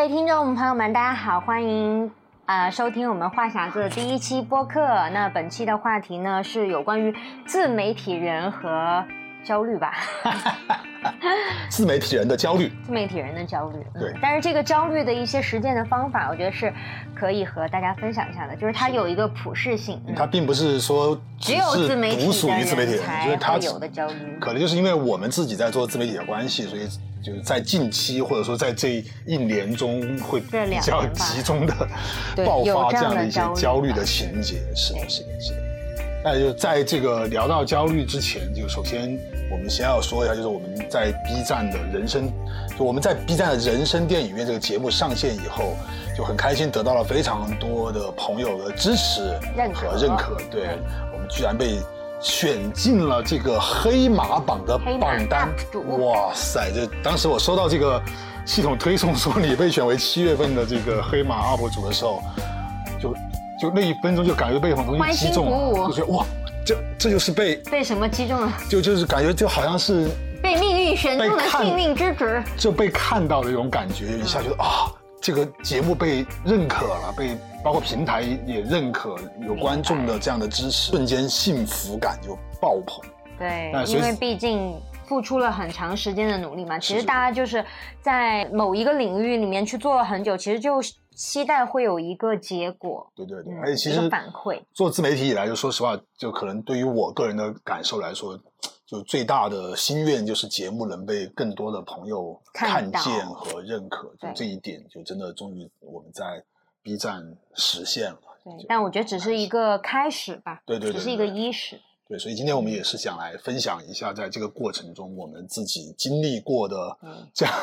各位听众朋友们，大家好，欢迎呃收听我们话匣子的第一期播客。那本期的话题呢是有关于自媒体人和焦虑吧。自媒体人的焦虑，自媒体人的焦虑，对。但是这个焦虑的一些实践的方法，我觉得是可以和大家分享一下的。就是它有一个普适性，它并不是说只有自媒体属于自媒体人才会有的焦虑。可能就是因为我们自己在做自媒体的关系，所以就是在近期或者说在这一年中会比较集中的 爆发这样的一些焦虑的情节。是的，是的，是的。那就在这个聊到焦虑之前，就首先。我们先要说一下，就是我们在 B 站的人生，就我们在 B 站的人生电影院这个节目上线以后，就很开心得到了非常多的朋友的支持和认可。对，我们居然被选进了这个黑马榜的榜单。哇塞！这当时我收到这个系统推送说你被选为七月份的这个黑马 UP 主的时候，就就那一分钟就感觉被什么东西击中，就觉得哇。这这就是被被什么击中了？就就是感觉就好像是被命运选中的幸运之子，就被看到的一种感觉，一下觉得啊，这个节目被认可了，被包括平台也认可，有观众的这样的支持，瞬间幸福感就爆棚。对，因为毕竟付出了很长时间的努力嘛，其实大家就是在某一个领域里面去做了很久，其实就。期待会有一个结果，对对对，而且其实反馈做自媒体以来，就说实话，就可能对于我个人的感受来说，就最大的心愿就是节目能被更多的朋友看见和认可，就这一点，就真的终于我们在 B 站实现了。对，但我觉得只是一个开始吧，对对对，只是一个伊始。对，所以今天我们也是想来分享一下，在这个过程中我们自己经历过的 这样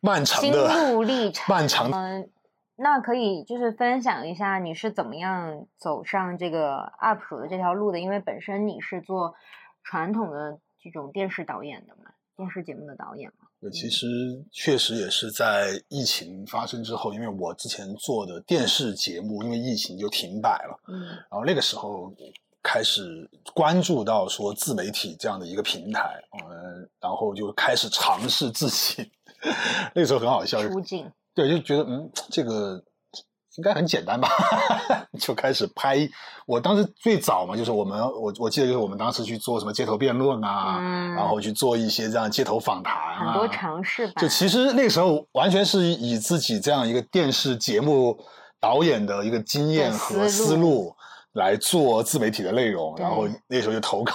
漫长的心路历程，漫长。嗯那可以就是分享一下你是怎么样走上这个 UP 主的这条路的？因为本身你是做传统的这种电视导演的嘛，电视节目的导演嘛。对，其实确实也是在疫情发生之后，因为我之前做的电视节目因为疫情就停摆了，嗯，然后那个时候开始关注到说自媒体这样的一个平台，嗯，然后就开始尝试自己，那个时候很好笑，出镜。对，就觉得嗯，这个应该很简单吧，就开始拍。我当时最早嘛，就是我们我我记得就是我们当时去做什么街头辩论啊，然后去做一些这样街头访谈，很多尝试吧。就其实那个时候完全是以自己这样一个电视节目导演的一个经验和思路来做自媒体的内容，然后那时候就投稿。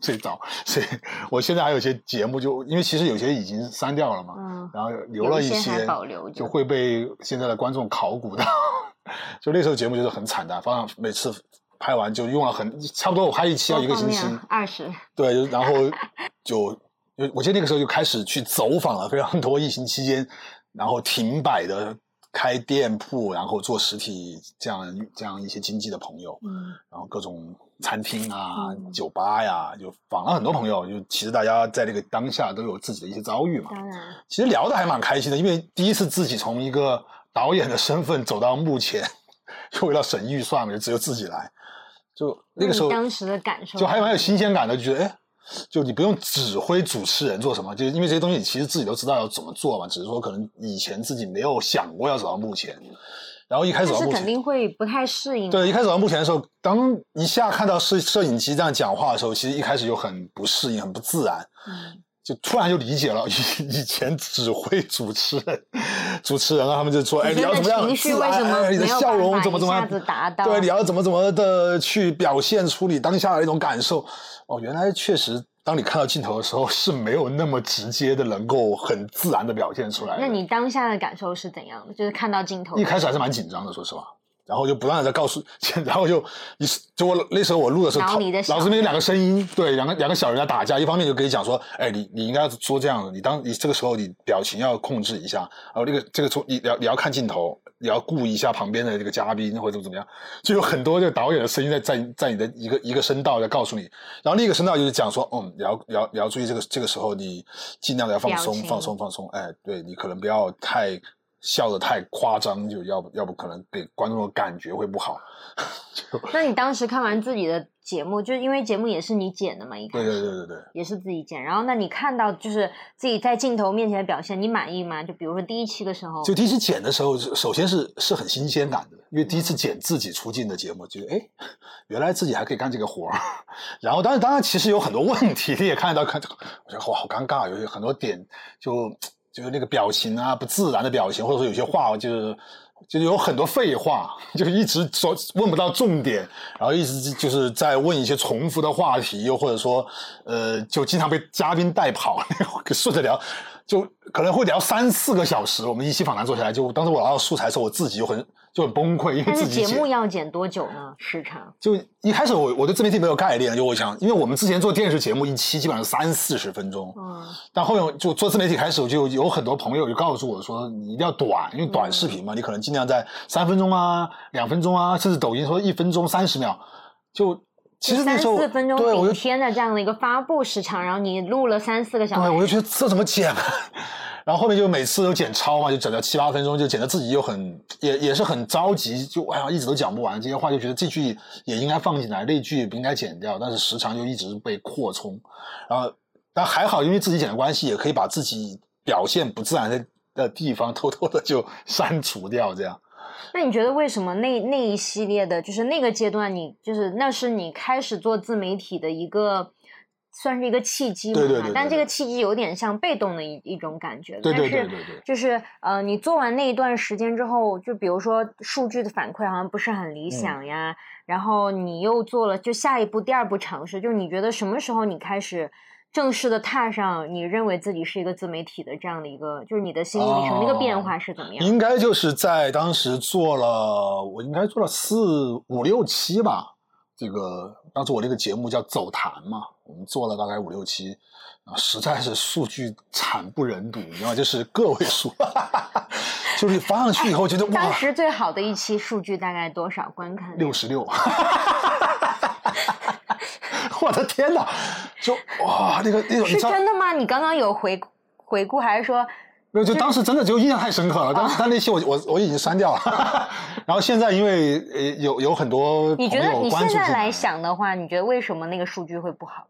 最早，所以我现在还有些节目，就因为其实有些已经删掉了嘛，嗯，然后留了一些，就会被现在的观众考古到。就那时候节目就是很惨的，反正每次拍完就用了很差不多，我拍一期要一个星期，二十，对，然后 就，我记得那个时候就开始去走访了非常多疫情期间，然后停摆的开店铺，然后做实体这样这样一些经济的朋友，嗯，然后各种。餐厅啊，酒吧呀，就访了很多朋友。就其实大家在这个当下都有自己的一些遭遇嘛。当然，其实聊的还蛮开心的，因为第一次自己从一个导演的身份走到幕前，就为了省预算嘛，就只有自己来。就那个时候，当时的感受，就还蛮有新鲜感的，就觉得哎，就你不用指挥主持人做什么，就是因为这些东西你其实自己都知道要怎么做嘛，只是说可能以前自己没有想过要走到幕前。然后一开始是肯定会不太适应。对，一开始到目前的时候，当一下看到摄摄影机这样讲话的时候，其实一开始就很不适应，很不自然。嗯，就突然就理解了以 以前只会主持人，主持人啊，他们就说：“哎，你要怎么样？哎，你的笑容怎么怎么？对，你要怎么怎么的去表现出你当下的一种感受？哦，原来确实。”当你看到镜头的时候，是没有那么直接的，能够很自然的表现出来。那你当下的感受是怎样的？就是看到镜头，一开始还是蛮紧张的，说实话。然后就不断的在告诉，然后就你就我那时候我录的时候，老师那边两个声音，对，两个两个小人在打架，一方面就跟你讲说，哎，你你应该说这样的，你当你这个时候你表情要控制一下，然后那个这个从你要你要看镜头。你要顾一下旁边的这个嘉宾或者怎么怎么样，就有很多这个导演的声音在在在你的一个一个声道在告诉你，然后另一个声道就是讲说，嗯，你要你要你要注意这个这个时候你尽量的要放松放松放松，哎，对你可能不要太笑的太夸张，就要不要不可能给观众的感觉会不好。那你当时看完自己的节目，就是因为节目也是你剪的嘛？一对对对对对，也是自己剪。然后，那你看到就是自己在镜头面前的表现，你满意吗？就比如说第一期的时候，就第一期剪的时候，首先是是很新鲜感的，因为第一次剪自己出镜的节目，就哎，原来自己还可以干这个活儿。然后，当然当然，其实有很多问题，你也看到，看我觉得哇，好尴尬，有很多点就。就是那个表情啊，不自然的表情，或者说有些话就是，就是有很多废话，就一直说问不到重点，然后一直就是在问一些重复的话题，又或者说，呃，就经常被嘉宾带跑，顺着聊。就可能会聊三四个小时，我们一期访谈做下来，就当时我拿到素材的时候，我自己就很就很崩溃，因为自己节目要剪多久呢？时长？就一开始我我对自媒体没有概念，就我想，因为我们之前做电视节目一期基本上三四十分钟，嗯，但后面就做自媒体开始，我就有很多朋友就告诉我说，你一定要短，因为短视频嘛，你可能尽量在三分钟啊、两分钟啊，甚至抖音说一分钟三十秒，就。其实那时候，四分钟顶天的这样的一个发布时长，然后你录了三四个小时，对，我就觉得这怎么剪啊？然后后面就每次都剪超嘛，就剪到七八分钟，就剪得自己又很也也是很着急，就哎呀一直都讲不完这些话，就觉得这句也应该放进来，那句也不应该剪掉，但是时长就一直被扩充。然后但还好，因为自己剪的关系，也可以把自己表现不自然的的地方偷偷的就删除掉，这样。那你觉得为什么那那一系列的，就是那个阶段，你就是那是你开始做自媒体的一个，算是一个契机嘛？但这个契机有点像被动的一一种感觉。对对对对对。就是呃，你做完那一段时间之后，就比如说数据的反馈好像不是很理想呀，然后你又做了就下一步第二步尝试，就是你觉得什么时候你开始？正式的踏上，你认为自己是一个自媒体的这样的一个，就是你的心路历程，那个变化是怎么样？应该就是在当时做了，我应该做了四五六期吧。这个当时我这个节目叫《走谈》嘛，我们做了大概五六期，啊，实在是数据惨不忍睹，你知道就是个位数，就是你发上去以后觉得哇。当时最好的一期数据大概多少观看？六十六。我的天哪！就哇，那个那种是真的吗？你刚刚有回回顾，还是说没有？就当时真的就印象太深刻了。但但那期我我我已经删掉了。然后现在因为呃有有很多你觉得你现在来想的话，你觉得为什么那个数据会不好？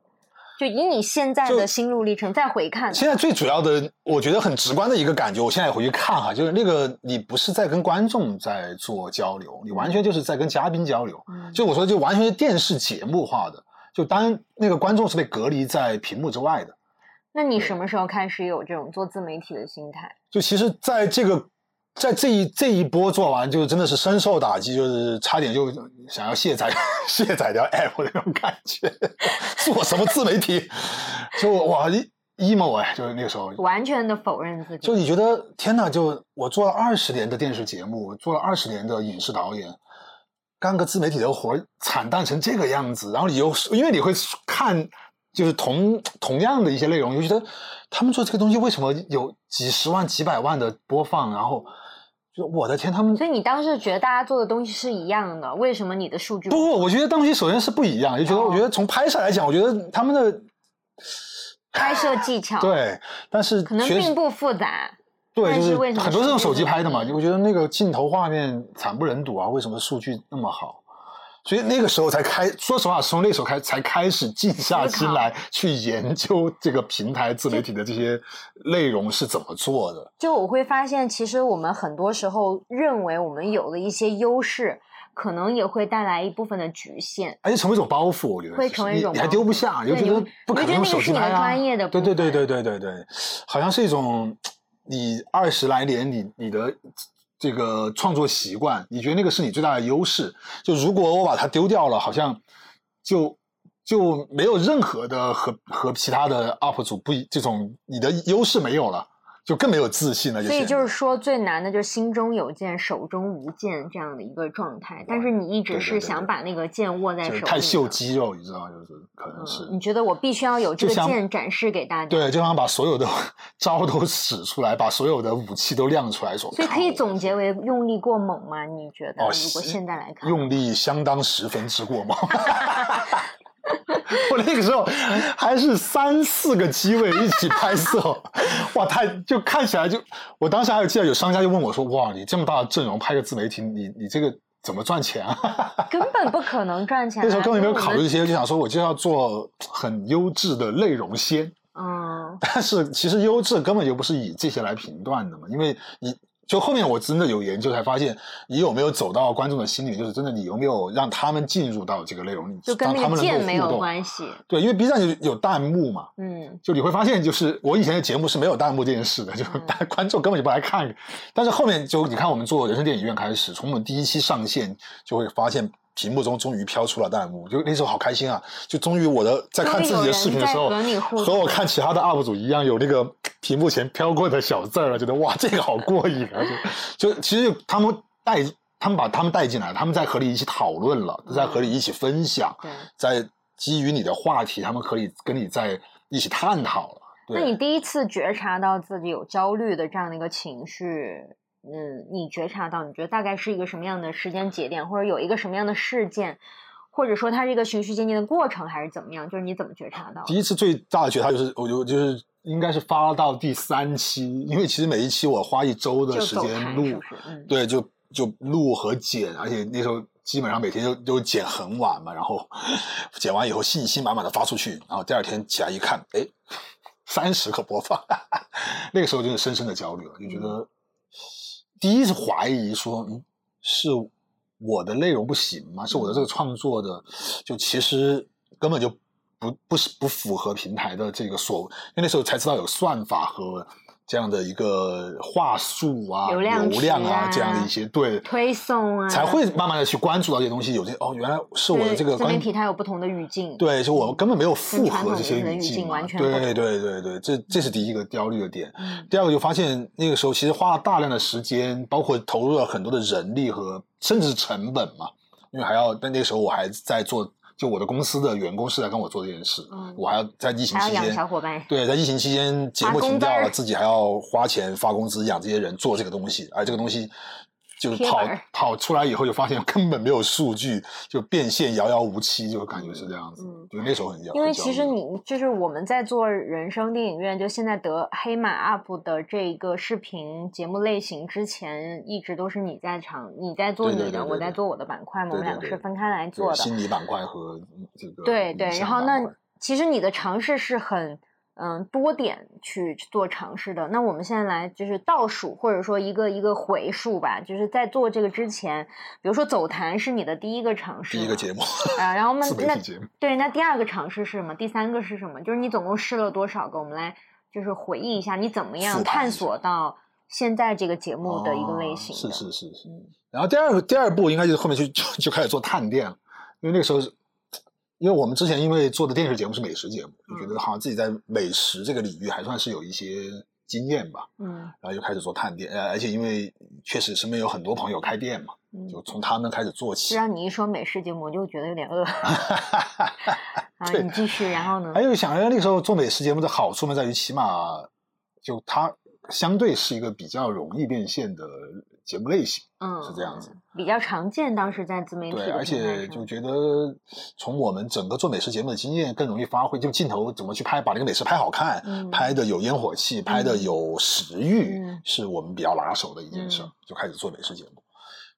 就以你现在的心路历程再回看，现在最主要的，我觉得很直观的一个感觉，我现在回去看哈，就是那个你不是在跟观众在做交流，你完全就是在跟嘉宾交流。就我说，就完全是电视节目化的。就当那个观众是被隔离在屏幕之外的，那你什么时候开始有这种做自媒体的心态？就其实，在这个在这一这一波做完，就真的是深受打击，就是差点就想要卸载 卸载掉 app 那种感觉。做什么自媒体？就哇，emo 哎，就是那个时候完全的否认自己。就你觉得天哪？就我做了二十年的电视节目，做了二十年的影视导演。干个自媒体的活惨淡成这个样子，然后你又因为你会看，就是同同样的一些内容，就觉得他们做这个东西为什么有几十万、几百万的播放？然后就我的天，他们所以你当时觉得大家做的东西是一样的，为什么你的数据不？不，我觉得东西首先是不一样，就觉得我觉得从拍摄来讲，我觉得他们的拍摄技巧对，但是可能并不复杂。对，就是很多是用手机拍的嘛，我觉得那个镜头画面惨不忍睹啊！为什么数据那么好？所以那个时候才开，说实话，从那时候开才开始静下心来去研究这个平台自媒体的这些内容是怎么做的。就我会发现，其实我们很多时候认为我们有了一些优势，可能也会带来一部分的局限，而且成为一种包袱。我觉得会成为一种，你还丢不下，尤其是不可能用手机拍啊。专业的，对对对对对对对，好像是一种。你二十来年，你你的这个创作习惯，你觉得那个是你最大的优势？就如果我把它丢掉了，好像就就没有任何的和和其他的 UP 主不这种你的优势没有了。就更没有自信了。所以就是说，最难的就是心中有剑，手中无剑这样的一个状态。但是你一直是想把那个剑握在手里，太秀肌肉，你知道？就是可能是。你觉得我必须要有这个剑展示给大家？对，就想把所有的 招都使出来，把所有的武器都亮出来，说。所以可以总结为用力过猛吗？你觉得？如果现在来看，用力相当十分之过猛。我那个时候还是三四个机位一起拍摄，哇，太就看起来就，我当时还有记得有商家就问我说，哇，你这么大的阵容拍个自媒体，你你这个怎么赚钱啊？根本不可能赚钱。那时候根本没有考虑这些，就想说我就要做很优质的内容先。嗯，但是其实优质根本就不是以这些来评断的嘛，因为你。就后面我真的有研究才发现，你有没有走到观众的心里，就是真的你有没有让他们进入到这个内容里，就跟那个键没有关系。对，因为 B 站有有弹幕嘛，嗯，就你会发现，就是我以前的节目是没有弹幕这件事的，就 观众根本就不来看。但是后面就你看我们做人生电影院开始，从我们第一期上线就会发现。屏幕中终于飘出了弹幕，就那时候好开心啊！就终于我的在看自己的视频的时候，和我看其他的 UP 主一样，有那个屏幕前飘过的小字儿了，觉得哇，这个好过瘾啊！就就其实他们带他们把他们带进来，他们在和你一起讨论了，在和你一起分享，在基于你的话题，他们可以跟你在一起探讨了。那你第一次觉察到自己有焦虑的这样的一个情绪？嗯，你觉察到，你觉得大概是一个什么样的时间节点，或者有一个什么样的事件，或者说它是一个循序渐进的过程，还是怎么样？就是你怎么觉察到？第一次最大的觉察就是，我就就是应该是发到第三期，因为其实每一期我花一周的时间录，对，就就录和剪，而且那时候基本上每天都都剪很晚嘛，然后剪完以后信心满满的发出去，然后第二天起来一看，哎，三十个播放，那个时候就是深深的焦虑了，就觉得。第一次怀疑说，嗯，是我的内容不行吗？是我的这个创作的，就其实根本就不不是不符合平台的这个所，因为那时候才知道有算法和。这样的一个话术啊，流量啊，这样的一些对推送啊，才会慢慢的去关注到这些东西。有些哦，原来是我的这个自媒体它有不同的语境，对，就我们根本没有符合这些语境，完全对对对对，这这是第一个焦虑的点。第二个就发现那个时候其实花了大量的时间，包括投入了很多的人力和甚至成本嘛，因为还要，但那个时候我还在做。就我的公司的员工是在跟我做这件事，我还要在疫情期间，对，在疫情期间节目停掉了，自己还要花钱发工资养这些人做这个东西，而这个东西。就是跑跑出来以后，就发现 根本没有数据，就变现遥遥无期，就感觉是这样子。嗯，就那时候很焦。因为其实你就是我们在做人生电影院，就现在得黑马 UP 的这个视频节目类型之前，一直都是你在场，你在做你的，我在做我的板块嘛，我们两个是分开来做的。心理板块和这个对对，然后那其实你的尝试是很。嗯，多点去做尝试的。那我们现在来就是倒数，或者说一个一个回数吧。就是在做这个之前，比如说走谈是你的第一个尝试，第一个节目啊。然后那那对，那第二个尝试是什么？第三个是什么？就是你总共试了多少个？我们来就是回忆一下，你怎么样探索到现在这个节目的一个类型？是是是是。然后第二个第二步应该就是后面就就就开始做探店了，因为那个时候是。因为我们之前因为做的电视节目是美食节目，就觉得好像自己在美食这个领域还算是有一些经验吧，嗯，然后就开始做探店，呃，而且因为确实身边有很多朋友开店嘛，就从他们开始做起。让你一说美食节目，我就觉得有点饿。啊，你继续，然后呢？还有想，那个时候做美食节目的好处呢，在于起码就它相对是一个比较容易变现的。节目类型，嗯，是这样子，比较常见。当时在自媒体对，而且就觉得从我们整个做美食节目的经验更容易发挥，就镜头怎么去拍，把这个美食拍好看，拍的有烟火气，拍的有食欲，是我们比较拿手的一件事。就开始做美食节目，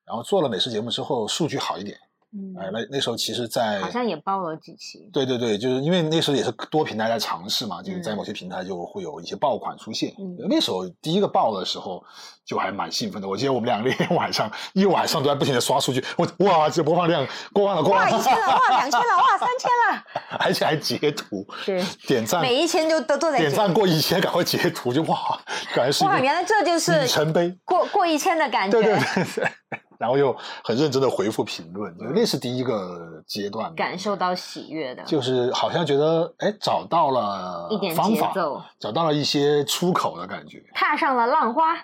然后做了美食节目之后，数据好一点。嗯，哎，那那时候其实，在好像也报了几期。对对对，就是因为那时候也是多平台在尝试嘛，就是在某些平台就会有一些爆款出现。嗯，那时候第一个爆的时候，就还蛮兴奋的。我记得我们两个那天 晚上一晚上都在不停的刷数据，我哇，这播放量过万了，过万了，哇，一千了，哇，两千了，哇，三千了，而且还截图，对，点赞，每一千就都都在点赞过一千，赶快截图，就哇，感觉是哇，原来这就是里程碑，过过一千的感觉，对对对。然后又很认真的回复评论，那是第一个阶段，感受到喜悦的，就是好像觉得哎找到了一点方法，找到了一些出口的感觉，踏上了浪花。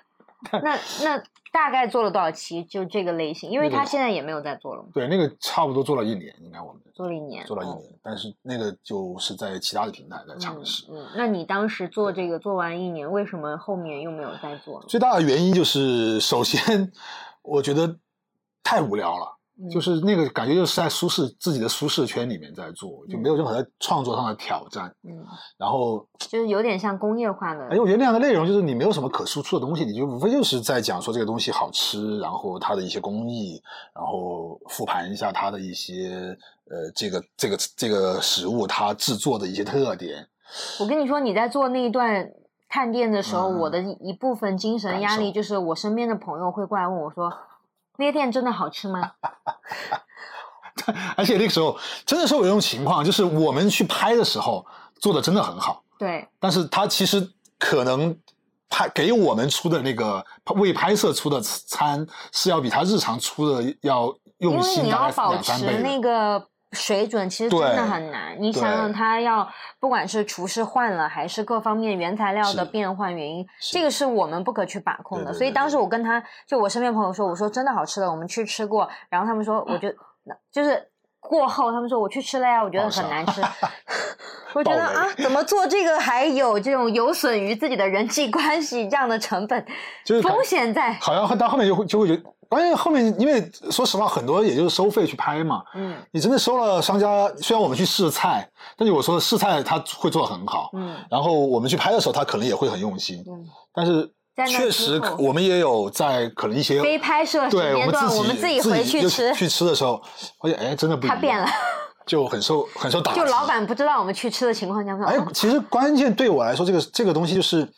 那那大概做了多少期？就这个类型，因为他现在也没有在做了。对，那个差不多做了一年，应该我们做了一年，做了一年，但是那个就是在其他的平台在尝试。嗯，那你当时做这个做完一年，为什么后面又没有再做？最大的原因就是，首先我觉得。太无聊了，就是那个感觉，就是在舒适自己的舒适圈里面在做，就没有任何的创作上的挑战。嗯，然后就是有点像工业化的。哎，我觉得那样的内容就是你没有什么可输出的东西，你就无非就是在讲说这个东西好吃，然后它的一些工艺，然后复盘一下它的一些呃这个这个这个食物它制作的一些特点。我跟你说，你在做那一段。探店的时候，我的一部分精神压力就是我身边的朋友会过来问我说：“那些店真的好吃吗？” 而且那个时候真的是有一种情况，就是我们去拍的时候做的真的很好，对。但是他其实可能拍给我们出的那个为拍摄出的餐是要比他日常出的要用心两三倍那个。水准其实真的很难，你想想，他要不管是厨师换了，还是各方面原材料的变换原因，这个是我们不可去把控的。所以当时我跟他就我身边朋友说，我说真的好吃的，我们去吃过，然后他们说，我就就是过后他们说我去吃了呀，我觉得很难吃。我觉得啊，怎么做这个还有这种有损于自己的人际关系这样的成本，风险在。好像到后面就会就会觉得。关键后面，因为说实话，很多也就是收费去拍嘛。嗯，你真的收了商家，虽然我们去试菜，但是我说试菜他会做的很好。嗯，然后我们去拍的时候，他可能也会很用心。嗯，但是确实我们也有在可能一些非拍摄对我们自己我们自己回去吃去吃的时候，发现哎，真的不一样，他变了，就很受很受打击。就老板不知道我们去吃的情况下，哎，其实关键对我来说，这个这个东西就是。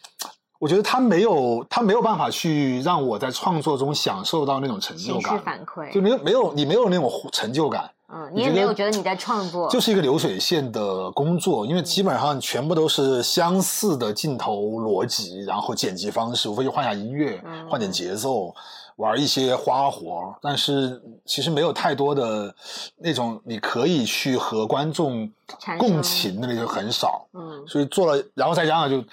我觉得他没有，他没有办法去让我在创作中享受到那种成就感，反馈就没有没有你没有那种成就感，嗯，你也没有觉得你在创作，就是一个流水线的工作，因为基本上全部都是相似的镜头逻辑，然后剪辑方式，无非就换下音乐，换点。节奏，玩一些花活，但是其实没有太多的那种你可以去和观众共情的那就很少，嗯，所以做了，然后再加上就。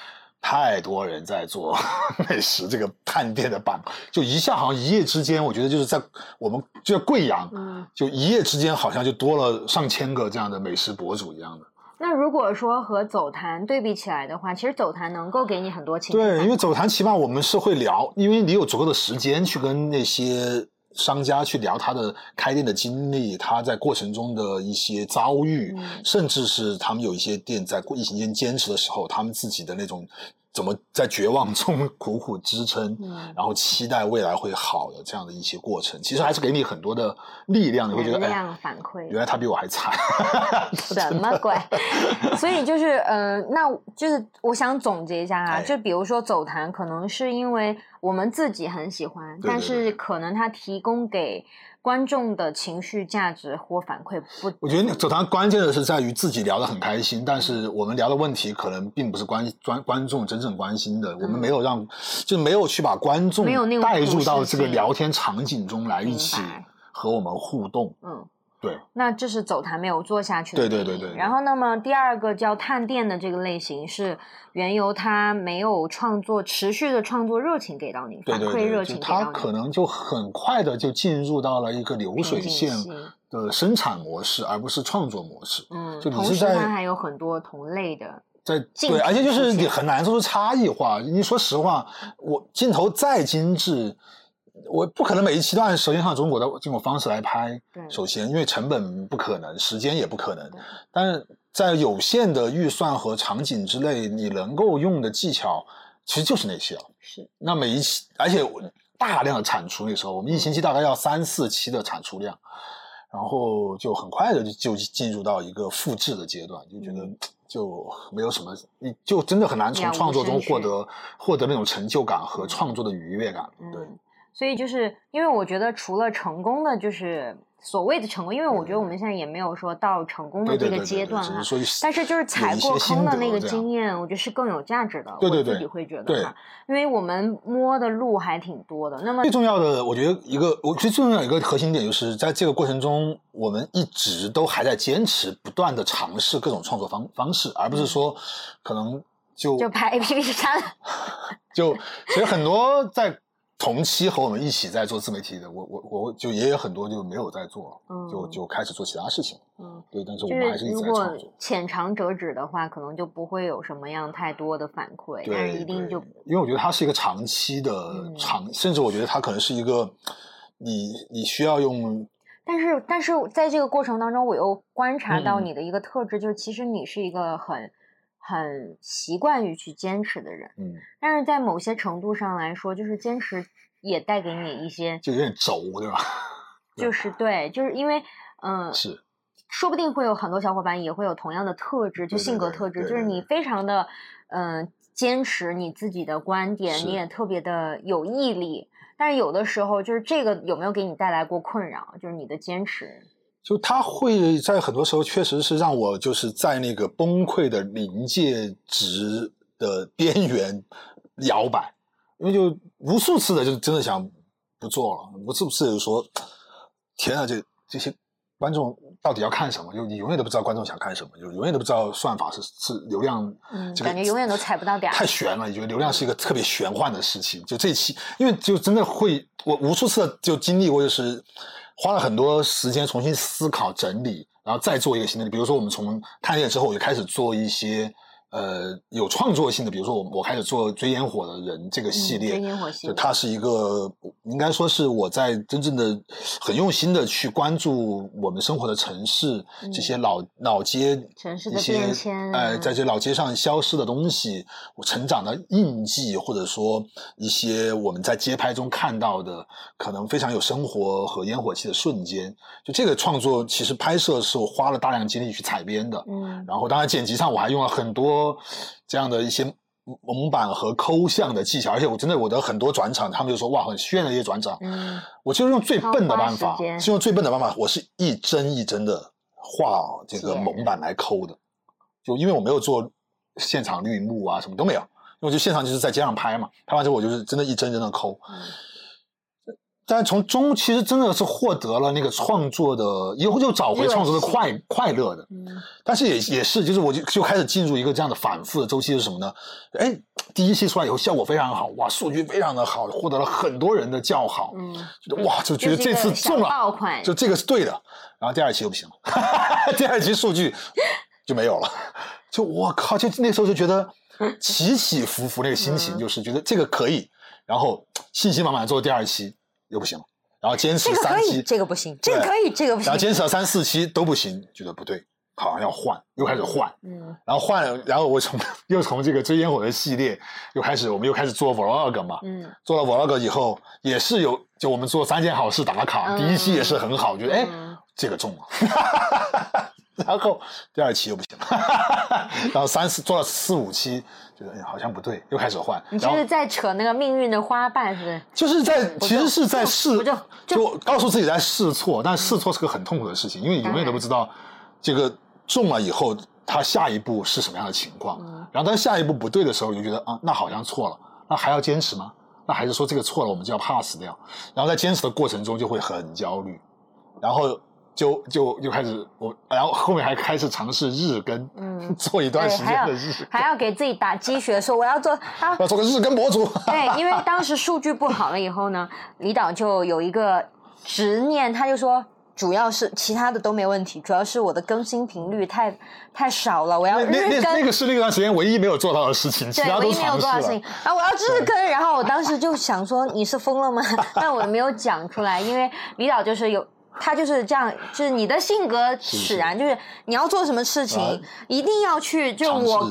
太多人在做 美食这个探店的版，就一下好像一夜之间，我觉得就是在我们就在贵阳，嗯，就一夜之间好像就多了上千个这样的美食博主一样的。那如果说和走坛对比起来的话，其实走坛能够给你很多情对，因为走坛起码我们是会聊，因为你有足够的时间去跟那些。商家去聊他的开店的经历，他在过程中的一些遭遇，甚至是他们有一些店在疫情间坚持的时候，他们自己的那种怎么在绝望中苦苦支撑，然后期待未来会好的这样的一些过程，其实还是给你很多的力量。你会觉得哎，反馈原来他比我还惨，什么鬼？所以就是呃，那就是我想总结一下啊，就比如说走谈，可能是因为。我们自己很喜欢，但是可能他提供给观众的情绪价值或反馈不。我觉得走堂关键的是在于自己聊得很开心，但是我们聊的问题可能并不是关观观众真正关心的。我们没有让，就没有去把观众带入到这个聊天场景中来一起和我们互动。嗯。对，那这是走台没有做下去的。对对对对。然后，那么第二个叫探店的这个类型，是缘由他没有创作持续的创作热情给到你，反馈热情他可能就很快的就进入到了一个流水线的生产模式，而不是创作模式。嗯，就同时它还有很多同类的在对，而且就是你很难做出差异化。你说实话，我镜头再精致。我不可能每一期都按《舌尖上中国》的这种方式来拍。首先，因为成本不可能，时间也不可能。但是在有限的预算和场景之内，你能够用的技巧其实就是那些了。是。那每一期，而且大量的产出，那时候我们一星期大概要三四期的产出量，然后就很快的就进入到一个复制的阶段，就觉得就没有什么，你就真的很难从创作中获得获得那种成就感和创作的愉悦感。对。所以就是因为我觉得，除了成功的，就是所谓的成功，因为我觉得我们现在也没有说到成功的这个阶段哈。但是就是踩过坑的那个经验，我觉得是更有价值的。对对对，自己会觉得哈，因为我们摸的路还挺多的。那么最重要的，我觉得一个，我觉得最重要一个核心点，就是在这个过程中，我们一直都还在坚持，不断的尝试各种创作方方式，而不是说可能就就拍 A P P 删。就其实很多在。同期和我们一起在做自媒体的，我我我就也有很多就没有在做，就就开始做其他事情。嗯，对，但是我们还是一直在创作。浅尝辄止的话，可能就不会有什么样太多的反馈，但是一定就因为我觉得它是一个长期的长，甚至我觉得它可能是一个你你需要用。但是，但是在这个过程当中，我又观察到你的一个特质，就是其实你是一个很很习惯于去坚持的人。嗯，但是在某些程度上来说，就是坚持也带给你一些，就有点轴，对吧？就是对，就是因为，嗯，是，说不定会有很多小伙伴也会有同样的特质，就性格特质，就是你非常的，嗯，坚持你自己的观点，你也特别的有毅力。但是有的时候，就是这个有没有给你带来过困扰？就是你的坚持，就他会在很多时候确实是让我就是在那个崩溃的临界值的边缘摇摆，因为就无数次的就真的想不做了，无数次就说天啊，这这些观众。到底要看什么？就你永远都不知道观众想看什么，就永远都不知道算法是是流量，嗯，感觉永远都踩不到点太悬了，你觉得流量是一个特别玄幻的事情。就这期，因为就真的会，我无数次就经历过，就是花了很多时间重新思考、整理，然后再做一个新的。比如说，我们从探店之后，我就开始做一些。呃，有创作性的，比如说我我开始做追烟火的人这个系列，追烟火系列，它是一个应该说是我在真正的很用心的去关注我们生活的城市这些老老街城市的变迁，呃，在这老街上消失的东西，我成长的印记，或者说一些我们在街拍中看到的可能非常有生活和烟火气的瞬间，就这个创作其实拍摄是我花了大量精力去采编的，嗯，然后当然剪辑上我还用了很多。这样的一些蒙版和抠像的技巧，而且我真的我的很多转场，他们就说哇很炫的一些转场。嗯，我就用最笨的办法，是用最笨的办法，我是一帧一帧的画这个蒙版来抠的。就因为我没有做现场绿幕啊，什么都没有，因为就现场就是在街上拍嘛，拍完之后我就是真的一帧帧的抠。但从中其实真的是获得了那个创作的，以后就找回创作的快快乐的。嗯，但是也也是，就是我就就开始进入一个这样的反复的周期是什么呢？哎，第一期出来以后效果非常好，哇，数据非常的好，获得了很多人的叫好。嗯，觉得哇，就觉得这次中了，爆款就这个是对的。然后第二期又不行了，第二期数据就没有了。就我靠，就那时候就觉得 起起伏伏，那个心情就是觉得这个可以，然后信心满满做第二期。又不行了，然后坚持三期，这个不行，这个可以，这个不行，然后坚持了三四期都不行，觉得不对，好像要换，又开始换，嗯，然后换，然后我从 又从这个追烟火的系列又开始，我们又开始做 vlog 嘛，嗯，做了 vlog 以后也是有，就我们做三件好事打卡，第一期也是很好，觉得哎，这个中了。然后第二期又不行了，然后三四做了四五期，觉得哎好像不对，又开始换。你就是在扯那个命运的花瓣，是不是？就是在其实是在试，就告诉自己在试错，但试错是个很痛苦的事情，因为你永远都不知道这个中了以后他下一步是什么样的情况。然后当下一步不对的时候，你就觉得啊，那好像错了，那还要坚持吗？那还是说这个错了，我们就要 pass 掉？然后在坚持的过程中就会很焦虑，然后。就就就开始我，然后后面还开始尝试日更，嗯，做一段时间的日，还要给自己打鸡血，说我要做，要做个日更博主。对，因为当时数据不好了以后呢，李导就有一个执念，他就说，主要是其他的都没问题，主要是我的更新频率太太少了，我要日更。那个是那段时间唯一没有做到的事情，其他都尝试了。啊，我要日更，然后我当时就想说，你是疯了吗？但我没有讲出来，因为李导就是有。他就是这样，就是你的性格使然，就是你要做什么事情，一定要去。就我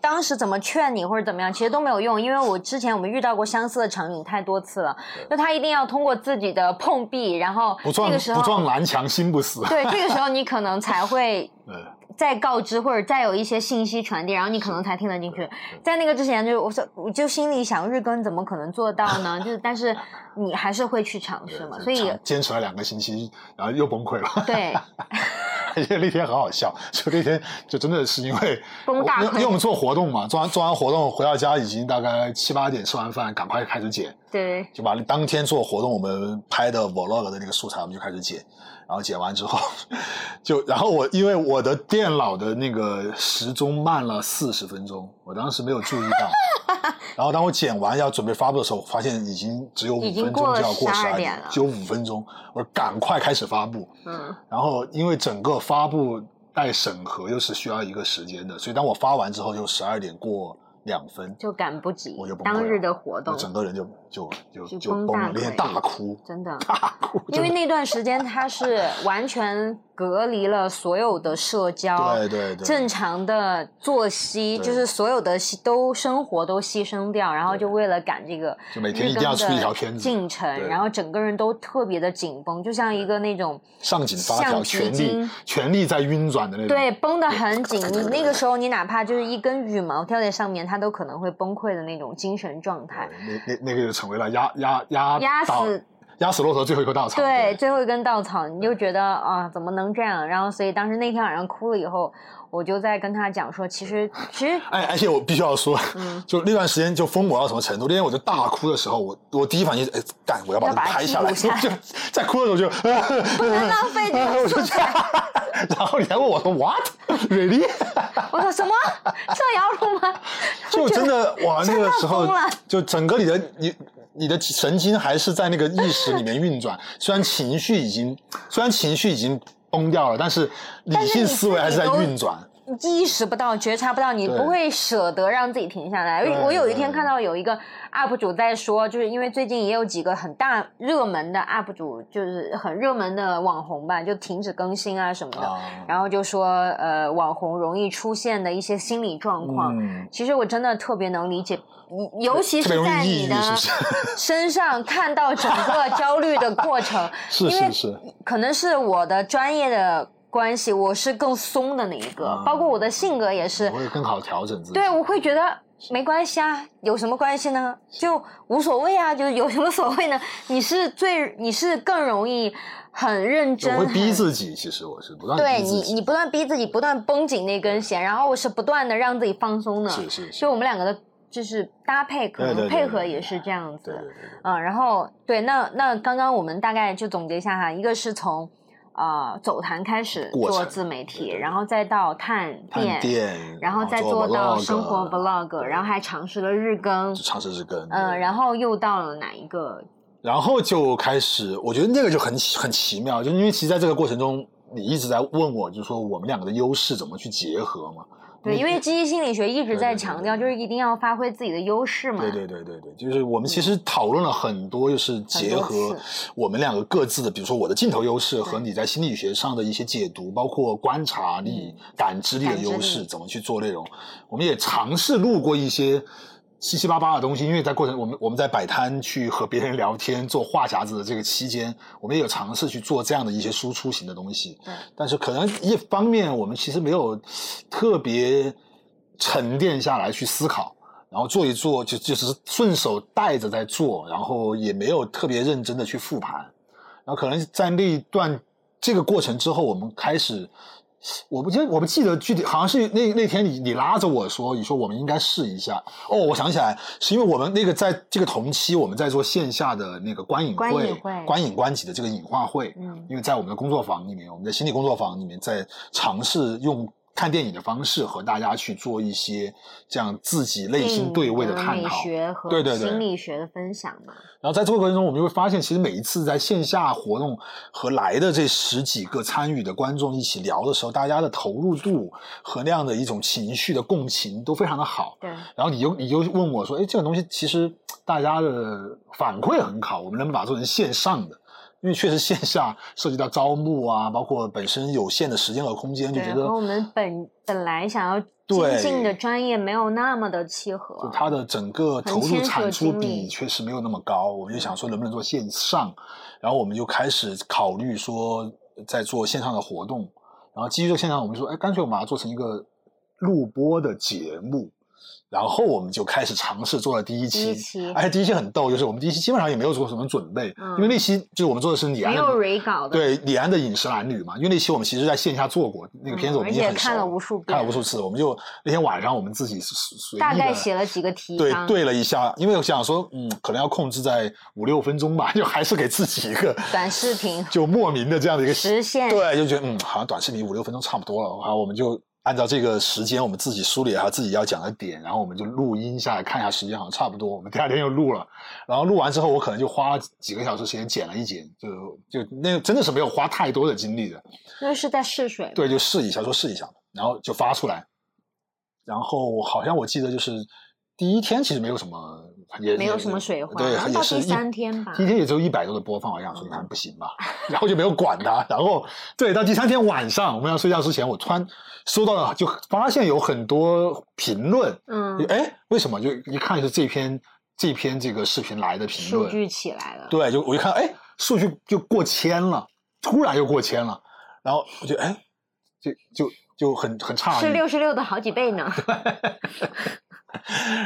当时怎么劝你或者怎么样，其实都没有用，因为我之前我们遇到过相似的场景太多次了。就他一定要通过自己的碰壁，然后这个时候不撞南墙心不死。对，这个时候你可能才会。再告知或者再有一些信息传递，然后你可能才听得进去。在那个之前，就我说，我就心里想，日更怎么可能做到呢？就是，但是你还是会去尝试嘛。所以坚持了两个星期，然后又崩溃了。对，因为那天很好笑，就那天就真的是因为崩大因为我们做活动嘛，做完做完活动回到家已经大概七八点，吃完饭赶快开始剪。对，就把当天做活动我们拍的 vlog 的那个素材，我们就开始剪。然后剪完之后，就然后我因为我的电脑的那个时钟慢了四十分钟，我当时没有注意到。然后当我剪完要准备发布的时候，发现已经只有五分钟就要过十二点了，只有五分钟，我赶快开始发布。嗯。然后因为整个发布待审核又是需要一个时间的，所以当我发完之后就十二点过两分，就赶不及我就当日的活动，整个人就就就就崩了，那天大哭，真的大哭，因为那段时间他是完全隔离了所有的社交，对对对，正常的作息，就是所有的都生活都牺牲掉，然后就为了赶这个，就每天一定要出一条片子进程，然后整个人都特别的紧绷，就像一个那种上紧发条，全力全力在运转的那种，对，绷得很紧。你那个时候，你哪怕就是一根羽毛掉在上面，它都可能会崩溃的那种精神状态。那那那个就成为了压压压压死压死骆驼最后一根稻草。对，最后一根稻草，你就觉得啊，怎么能这样？然后，所以当时那天晚上哭了以后。我就在跟他讲说，其实其实，哎，而且我必须要说，就那段时间就疯魔到什么程度？那天我就大哭的时候，我我第一反应，哎，干，我要把它拍下来，就在哭的时候就不能浪费这 个素材。然后你还问我说，What really？我说什么？这要录吗？就真的哇，那个时候就整个你的你你的神经还是在那个意识里面运转，虽然情绪已经虽然情绪已经。崩掉了，但是理性思维还是在运转。意识不到，觉察不到，你不会舍得让自己停下来。我有一天看到有一个 UP 主在说，就是因为最近也有几个很大热门的 UP 主，就是很热门的网红吧，就停止更新啊什么的。然后就说，呃，网红容易出现的一些心理状况。其实我真的特别能理解，尤其是在你的身上看到整个焦虑的过程。是是是，可能是我的专业的。关系，我是更松的那一个，包括我的性格也是，我会更好调整自己。对，我会觉得没关系啊，有什么关系呢？就无所谓啊，就是有什么所谓呢？你是最，你是更容易很认真，我会逼自己。其实我是不断对你，你不断逼自己，不断绷紧那根弦，然后我是不断的让自己放松的。是是，就我们两个的，就是搭配，可能配合也是这样子。嗯，然后对，那那刚刚我们大概就总结一下哈，一个是从。呃，走坛开始做自媒体，然后再到探店，然后再做到生活 vlog，然后还尝试了日更，尝试日更，嗯，然后又到了哪一个？然后就开始，我觉得那个就很很奇妙，就因为其实在这个过程中，你一直在问我，就是说我们两个的优势怎么去结合嘛。对，因为积极心理学一直在强调，就是一定要发挥自己的优势嘛。对对对对对，就是我们其实讨论了很多，就是结合我们两个各自的，比如说我的镜头优势和你在心理学上的一些解读，包括观察力、感知力的优势，怎么去做内容。我们也尝试录过一些。七七八八的东西，因为在过程我们我们在摆摊去和别人聊天做话匣子的这个期间，我们也有尝试去做这样的一些输出型的东西。对，但是可能一方面我们其实没有特别沉淀下来去思考，然后做一做就就是顺手带着在做，然后也没有特别认真的去复盘，然后可能在那一段这个过程之后，我们开始。我不记得，我不记得具体，好像是那那天你你拉着我说，你说我们应该试一下。哦，我想起来，是因为我们那个在这个同期，我们在做线下的那个观影会、观影观集的这个影画会。嗯，因为在我们的工作坊里面，我们的心理工作坊里面在尝试用。看电影的方式和大家去做一些这样自己内心对位的探讨，对对对，心理学的分享嘛。然后在这个过程中，我们就会发现，其实每一次在线下活动和来的这十几个参与的观众一起聊的时候，大家的投入度和那样的一种情绪的共情都非常的好。对。然后你就你就问我说：“哎，这个东西其实大家的反馈很好，我们能把它做成线上的？”因为确实线下涉及到招募啊，包括本身有限的时间和空间，就觉得和我们本本来想要精进的专业没有那么的契合。就它的整个投入产出比确实没有那么高，我们就想说能不能做线上，然后我们就开始考虑说在做线上的活动，然后基于这个线上，我们说，哎，干脆我们把它做成一个录播的节目。然后我们就开始尝试做了第一期，而且第一期很逗，就是我们第一期基本上也没有做什么准备，因为那期就是我们做的是李安，没有 re 稿的，对李安的饮食男女嘛，因为那期我们其实在线下做过那个片子，我们已经很看了无数看了无数次，我们就那天晚上我们自己大概写了几个题，对对了一下，因为我想说，嗯，可能要控制在五六分钟吧，就还是给自己一个短视频，就莫名的这样的一个实现，对，就觉得嗯，好像短视频五六分钟差不多了，然后，我们就。按照这个时间，我们自己梳理一下自己要讲的点，然后我们就录音下来看一下时间，好像差不多。我们第二天又录了，然后录完之后，我可能就花几个小时时间剪了一剪，就就那真的是没有花太多的精力的。因为是在试水。对，就试一下，说试一下，然后就发出来。然后好像我记得就是第一天其实没有什么，也没有什么水花，对，也是第三天吧。第一天也只有一百多的播放，我想说你看不行吧，然后就没有管它。然后对，到第三天晚上我们要睡觉之前，我突然收到了，就发现有很多评论，嗯，哎，为什么？就一看是这篇这篇这个视频来的评论，数据起来了，对，就我一看，哎，数据就过千了，突然又过千了，然后我就哎，就就就很很差，是六十六的好几倍呢。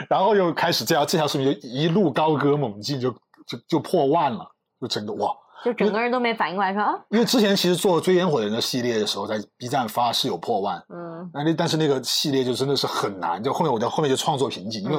然后又开始这条，这条视频就一路高歌猛进，就就就破万了，就整个哇，就整个人都没反应过来，说啊，因为之前其实做追烟火人的系列的时候，在 B 站发是有破万，嗯，那但是那个系列就真的是很难，就后面我在后面就创作瓶颈，因为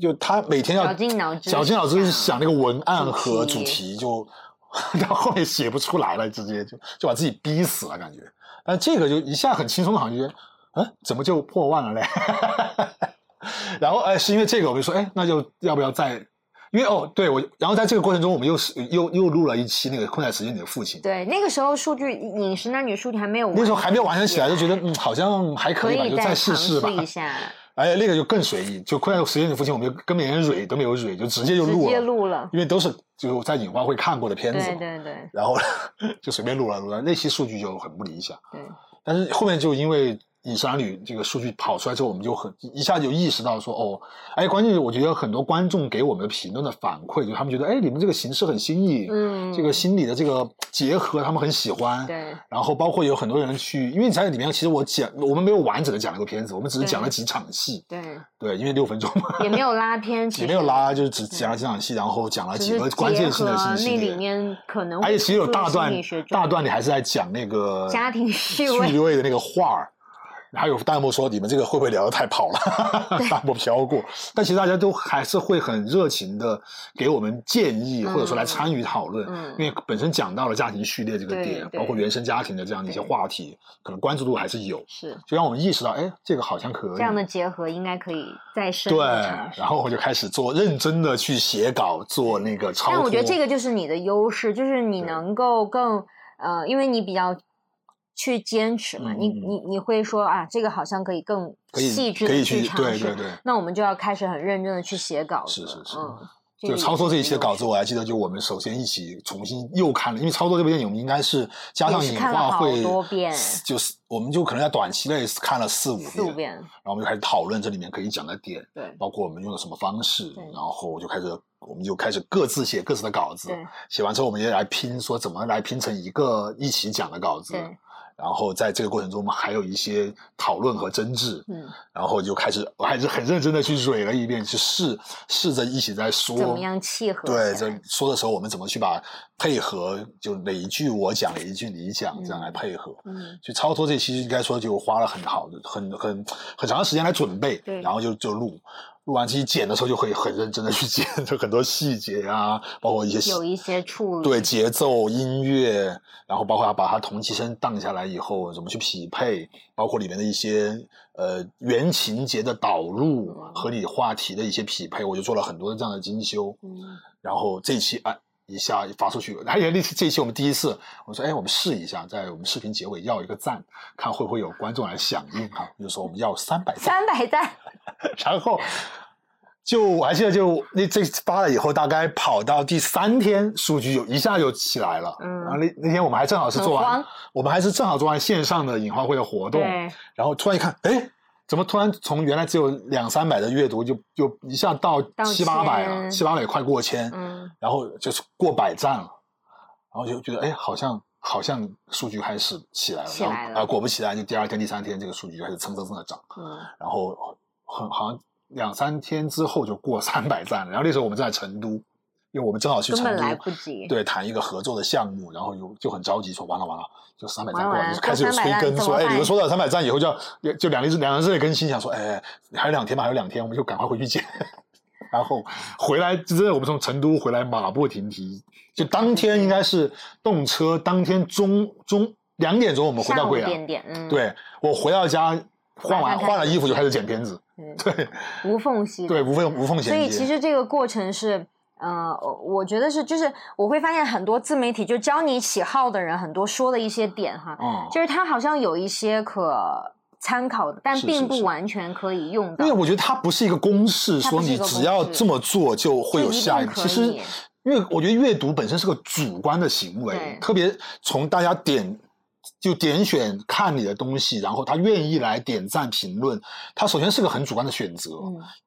就他每天要绞尽脑汁，绞尽脑汁想那个文案和主题，就 到后面写不出来了，直接就就把自己逼死了感觉。但这个就一下很轻松，好像觉得，嗯，怎么就破万了嘞？然后哎，是因为这个，我就说，哎，那就要不要再？因为哦，对我，然后在这个过程中，我们又是又又录了一期那个《困在时间里的父亲》。对，那个时候数据饮食男女数据还没有，那时候还没有完全起来，就觉得嗯，好像还可以吧，就再试试吧。一下。哎，那个就更随意，就《困在时间里的父亲》，我们就根本连蕊都没有蕊，就直接就录了。直接录了。因为都是就是在影花会看过的片子。对对对。然后 就随便录了录了，那期数据就很不理想。对。但是后面就因为。以上女这个数据跑出来之后，我们就很一下就意识到说，哦，哎，关键是我觉得很多观众给我们的评论的反馈，就他们觉得，哎，你们这个形式很新颖，嗯，这个心理的这个结合，他们很喜欢，对。然后包括有很多人去，因为你在里面其实我讲，我们没有完整的讲那个片子，我们只是讲了几场戏，对，对，因为六分钟嘛，也没有拉片，也没有拉，就是只讲了几场戏，然后讲了几个关键性的信息，那里面可能，而且其实有大段大段，你还是在讲那个家庭趣味的那个画儿。还有弹幕说你们这个会不会聊得太跑了？弹幕飘过，但其实大家都还是会很热情的给我们建议，或者说来参与讨论。嗯，因为本身讲到了家庭序列这个点，包括原生家庭的这样的一些话题，可能关注度还是有。是，就让我们意识到，哎，这个好像可以。这样的结合应该可以再深。对，然后我就开始做认真的去写稿，做那个超。但我觉得这个就是你的优势，就是你能够更呃，因为你比较。去坚持嘛？你你你会说啊，这个好像可以更细致的去尝试。那我们就要开始很认真的去写稿子。是是是。就超脱这一期的稿子，我还记得，就我们首先一起重新又看了，因为超脱这部电影，我们应该是加上影画会，就是我们就可能在短期内看了四五遍，然后我们就开始讨论这里面可以讲的点，对，包括我们用的什么方式，然后就开始我们就开始各自写各自的稿子，写完之后我们也来拼，说怎么来拼成一个一起讲的稿子。然后在这个过程中，我们还有一些讨论和争执，嗯，然后就开始，我还是很认真的去蕊了一遍，去试试着一起在说怎么样契合。对，在说的时候，我们怎么去把配合，就哪一句我讲，哪一句你讲，这样来配合。嗯，去超脱这期应该说就花了很好的、很很很长的时间来准备，对，然后就就录。录完机剪的时候就会很认真的去剪，就很多细节啊，包括一些有一些处理对节奏、音乐，然后包括要把它同期声荡下来以后怎么去匹配，包括里面的一些呃原情节的导入和你话题的一些匹配，我就做了很多的这样的精修。嗯，然后这期啊。一下发出去，而且那次这一期我们第一次，我说哎，我们试一下，在我们视频结尾要一个赞，看会不会有观众来响应哈。就说我们要三百赞，三百赞，然后就我还记得，就那这发了以后，大概跑到第三天，数据就一下就起来了。嗯，然后那那天我们还正好是做完，我们还是正好做完线上的影花会的活动，然后突然一看，哎。怎么突然从原来只有两三百的阅读，就就一下到七八百了，七八百快过千，嗯，然后就是过百赞了，然后就觉得哎，好像好像数据开始起来了，起来了啊，果不其然，就第二天、第三天这个数据就开始蹭蹭蹭的涨，嗯，然后很好像两三天之后就过三百赞了，然后那时候我们在成都。因为我们正好去成都，对，谈一个合作的项目，然后就就很着急，说完了完了，就三百站过来，就开始有催更，说哎，你们说到三百站以后就要就两日两日内更新，想说哎，还有两天吧，还有两天，我们就赶快回去剪，然后回来，真的我们从成都回来马不停蹄，就当天应该是动车，当天中中两点钟我们回到贵阳，对我回到家换完换了衣服就开始剪片子，对，无缝隙，对，无缝无缝衔接，所以其实这个过程是。呃，我觉得是，就是我会发现很多自媒体就教你起号的人，很多说的一些点哈，就是他好像有一些可参考的，但并不完全可以用到。因为我觉得它不是一个公式，说你只要这么做就会有下一个。其实，阅我觉得阅读本身是个主观的行为，特别从大家点就点选看你的东西，然后他愿意来点赞评论，他首先是个很主观的选择，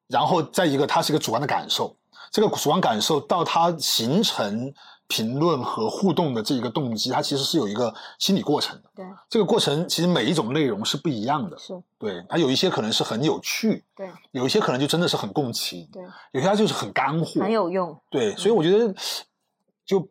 然后再一个，它是一个主观的感受。这个主观感受到它形成。评论和互动的这一个动机，它其实是有一个心理过程的。对，这个过程其实每一种内容是不一样的。是，对，它有一些可能是很有趣，对，有一些可能就真的是很共情，对，有些它就是很干货，很有用。对，所以我觉得，就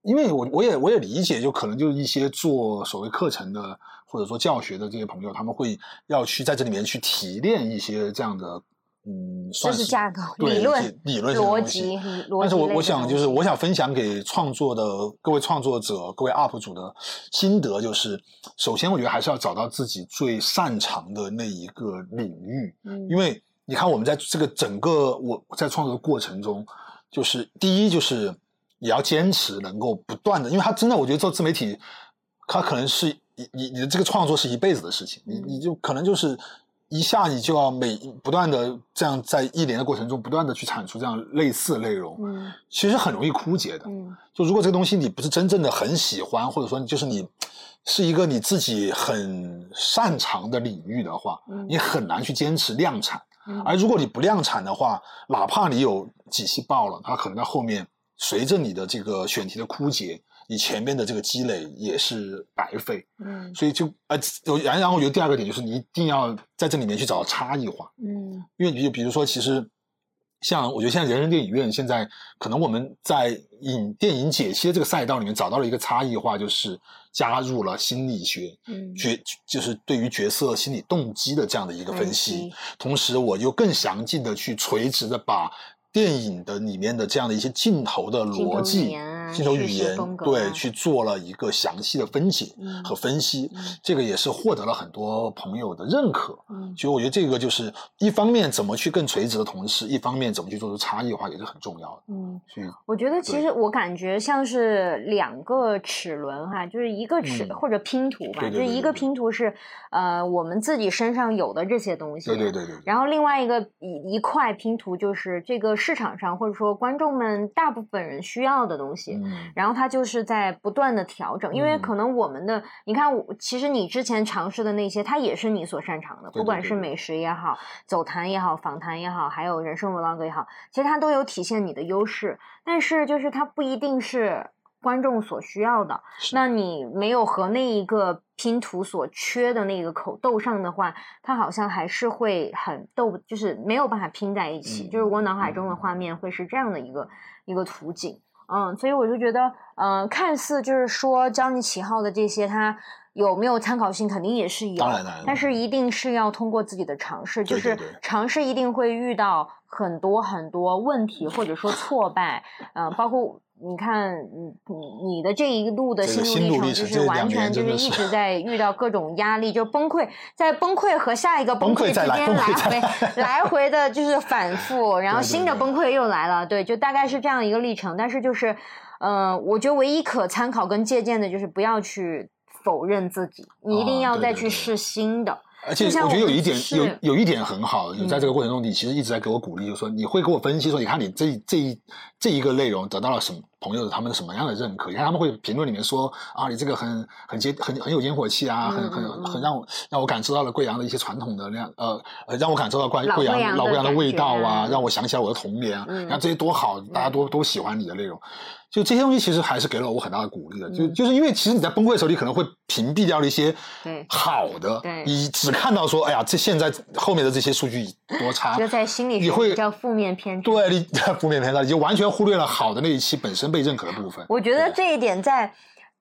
因为我我也我也理解，就可能就是一些做所谓课程的或者说教学的这些朋友，他们会要去在这里面去提炼一些这样的。嗯，知识架构、理论、理论逻辑，但是我我想就是我想分享给创作的各位创作者、各位 UP 主的心得，就是首先我觉得还是要找到自己最擅长的那一个领域，嗯，因为你看我们在这个整个我在创作的过程中，就是第一就是也要坚持，能够不断的，因为他真的我觉得做自媒体，他可能是你你你的这个创作是一辈子的事情，你你就可能就是。一下你就要每不断的这样在一年的过程中不断的去产出这样类似的内容，嗯，其实很容易枯竭的，嗯，就如果这个东西你不是真正的很喜欢，或者说就是你是一个你自己很擅长的领域的话，嗯，你很难去坚持量产，嗯，而如果你不量产的话，哪怕你有几期爆了，它可能在后面随着你的这个选题的枯竭。你前面的这个积累也是白费，嗯，所以就呃，然然后我觉得第二个点就是你一定要在这里面去找到差异化，嗯，因为比比如说，其实像我觉得现在人人电影院现在可能我们在影电影解析的这个赛道里面找到了一个差异化，就是加入了心理学，嗯，角就是对于角色心理动机的这样的一个分析，同时我又更详尽的去垂直的把。电影的里面的这样的一些镜头的逻辑、镜头语言，对，去做了一个详细的分解和分析，这个也是获得了很多朋友的认可。嗯，所以我觉得这个就是一方面怎么去更垂直的同时，一方面怎么去做出差异化也是很重要的。嗯，我觉得其实我感觉像是两个齿轮哈，就是一个齿或者拼图吧，就是一个拼图是呃我们自己身上有的这些东西，对对对对，然后另外一个一一块拼图就是这个。市场上或者说观众们大部分人需要的东西，然后它就是在不断的调整，因为可能我们的你看，我其实你之前尝试的那些，它也是你所擅长的，不管是美食也好，走谈也好，访谈也好，还有人生 vlog 也好，其实它都有体现你的优势，但是就是它不一定是。观众所需要的，那你没有和那一个拼图所缺的那个口斗上的话，它好像还是会很斗，就是没有办法拼在一起。就是我脑海中的画面会是这样的一个一个图景，嗯，所以我就觉得，嗯，看似就是说教你起号的这些，它有没有参考性，肯定也是有，但是一定是要通过自己的尝试，就是尝试一定会遇到很多很多问题或者说挫败，嗯，包括。你看，你你你的这一路的心路历程，就是完全就是一直在遇到各种压力，就崩溃，在崩溃和下一个崩溃之间 来回来回的，就是反复，然后新的崩溃又来了，对，就大概是这样一个历程。但是就是，嗯，我觉得唯一可参考跟借鉴的就是不要去否认自己，你一定要再去试新的。而且我觉得有一点有有一点很好，就在这个过程中，你其实一直在给我鼓励，就是说你会给我分析说，你看你这这一这一个内容得到了什么朋友的他们什么样的认可？你看他们会评论里面说啊，你这个很很接很很有烟火气啊，很很很让我让我感受到了贵阳的一些传统的那样呃呃，让我感受到关贵阳老贵阳的味道啊，让我想起来我的童年啊，你看这些多好，大家多多喜欢你的内容。就这些东西其实还是给了我很大的鼓励的，就就是因为其实你在崩溃的时候，你可能会屏蔽掉了一些好的，你只看到说，哎呀，这现在后面的这些数据多差，就在心里你会叫负面偏差，对，你 负面偏差，你就完全忽略了好的那一期本身被认可的部分。我觉得这一点在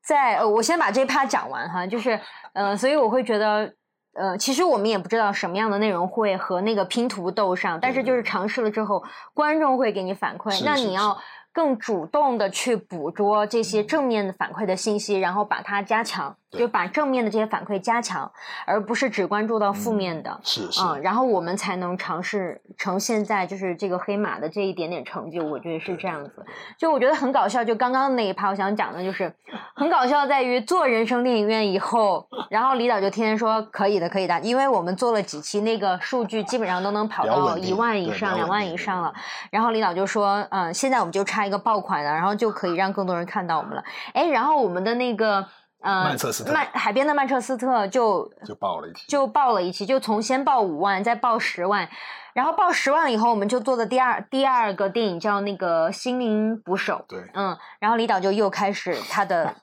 在，呃，我先把这一趴讲完哈，就是，呃，所以我会觉得，呃，其实我们也不知道什么样的内容会和那个拼图斗上，但是就是尝试了之后，观众会给你反馈，那你要。更主动的去捕捉这些正面的反馈的信息，然后把它加强，就把正面的这些反馈加强，而不是只关注到负面的。是是。嗯，然后我们才能尝试成现在就是这个黑马的这一点点成就。我觉得是这样子。就我觉得很搞笑。就刚刚那一趴，我想讲的就是很搞笑，在于做人生电影院以后，然后李导就天天说可以的，可以的，因为我们做了几期，那个数据基本上都能跑到一万以上、两万以上了。然后李导就说，嗯，现在我们就差一个爆款了，然后就可以让更多人看到我们了。哎，然后我们的那个呃，曼彻斯特，曼海边的曼彻斯特就就爆了一期，就爆了一期，就从先报五万，再报十万，然后报十万了以后，我们就做的第二第二个电影叫那个心灵捕手，对，嗯，然后李导就又开始他的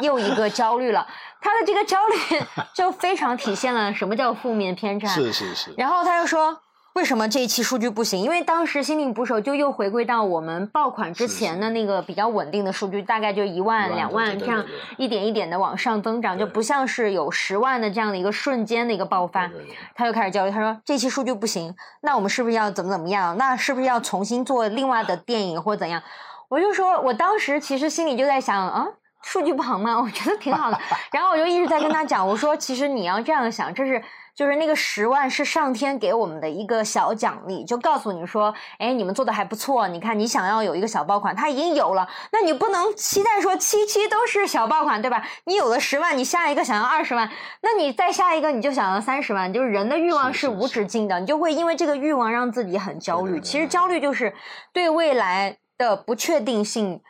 又一个焦虑了，他的这个焦虑 就非常体现了什么叫负面偏差，是是是，然后他又说。为什么这一期数据不行？因为当时心灵捕手就又回归到我们爆款之前的那个比较稳定的数据，大概就一万两万这样一点一点的往上增长，就不像是有十万的这样的一个瞬间的一个爆发。他就开始焦虑，他说这期数据不行，那我们是不是要怎么怎么样？那是不是要重新做另外的 电影或怎样？我就说我当时其实心里就在想啊，数据不好吗？我觉得挺好的。然后我就一直在跟他讲，我说其实你要这样想，这是。就是那个十万是上天给我们的一个小奖励，就告诉你说，哎，你们做的还不错。你看，你想要有一个小爆款，它已经有了，那你不能期待说七七都是小爆款，对吧？你有了十万，你下一个想要二十万，那你再下一个你就想要三十万，就是人的欲望是无止境的，你就会因为这个欲望让自己很焦虑。其实焦虑就是对未来的不确定性。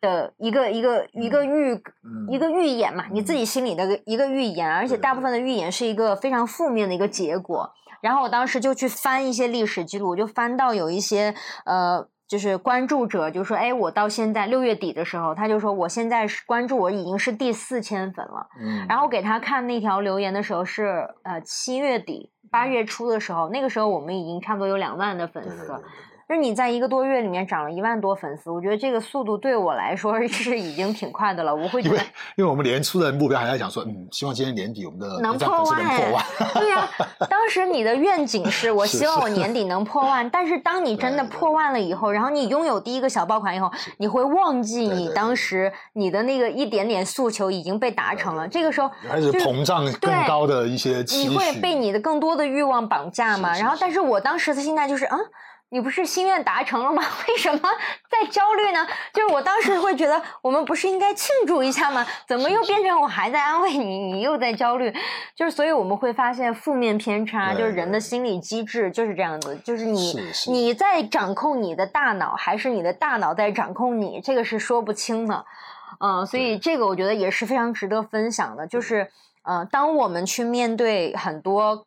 的一个一个一个预一个预演嘛，你自己心里的一个预言，而且大部分的预言是一个非常负面的一个结果。然后我当时就去翻一些历史记录，我就翻到有一些呃，就是关注者就说，哎，我到现在六月底的时候，他就说我现在是关注我已经是第四千粉了。嗯。然后给他看那条留言的时候是呃七月底八月初的时候，那个时候我们已经差不多有两万的粉丝。就是你在一个多月里面涨了一万多粉丝，我觉得这个速度对我来说 是已经挺快的了。我会因为因为我们年初的目标还在讲说，嗯，希望今年年底我们的能破万。对呀，当时你的愿景是 我希望我年底能破万，但是当你真的破万了以后，然后你拥有第一个小爆款以后，你会忘记你当时你的那个一点点诉求已经被达成了。这个时候开始膨胀更高的一些你会被你的更多的欲望绑架嘛？然后，但是我当时的心态就是，嗯。你不是心愿达成了吗？为什么在焦虑呢？就是我当时会觉得，我们不是应该庆祝一下吗？怎么又变成我还在安慰你，你又在焦虑？就是所以我们会发现负面偏差，就是人的心理机制就是这样子，就是你你在掌控你的大脑，还是你的大脑在掌控你？这个是说不清的。嗯，所以这个我觉得也是非常值得分享的，就是嗯，当我们去面对很多。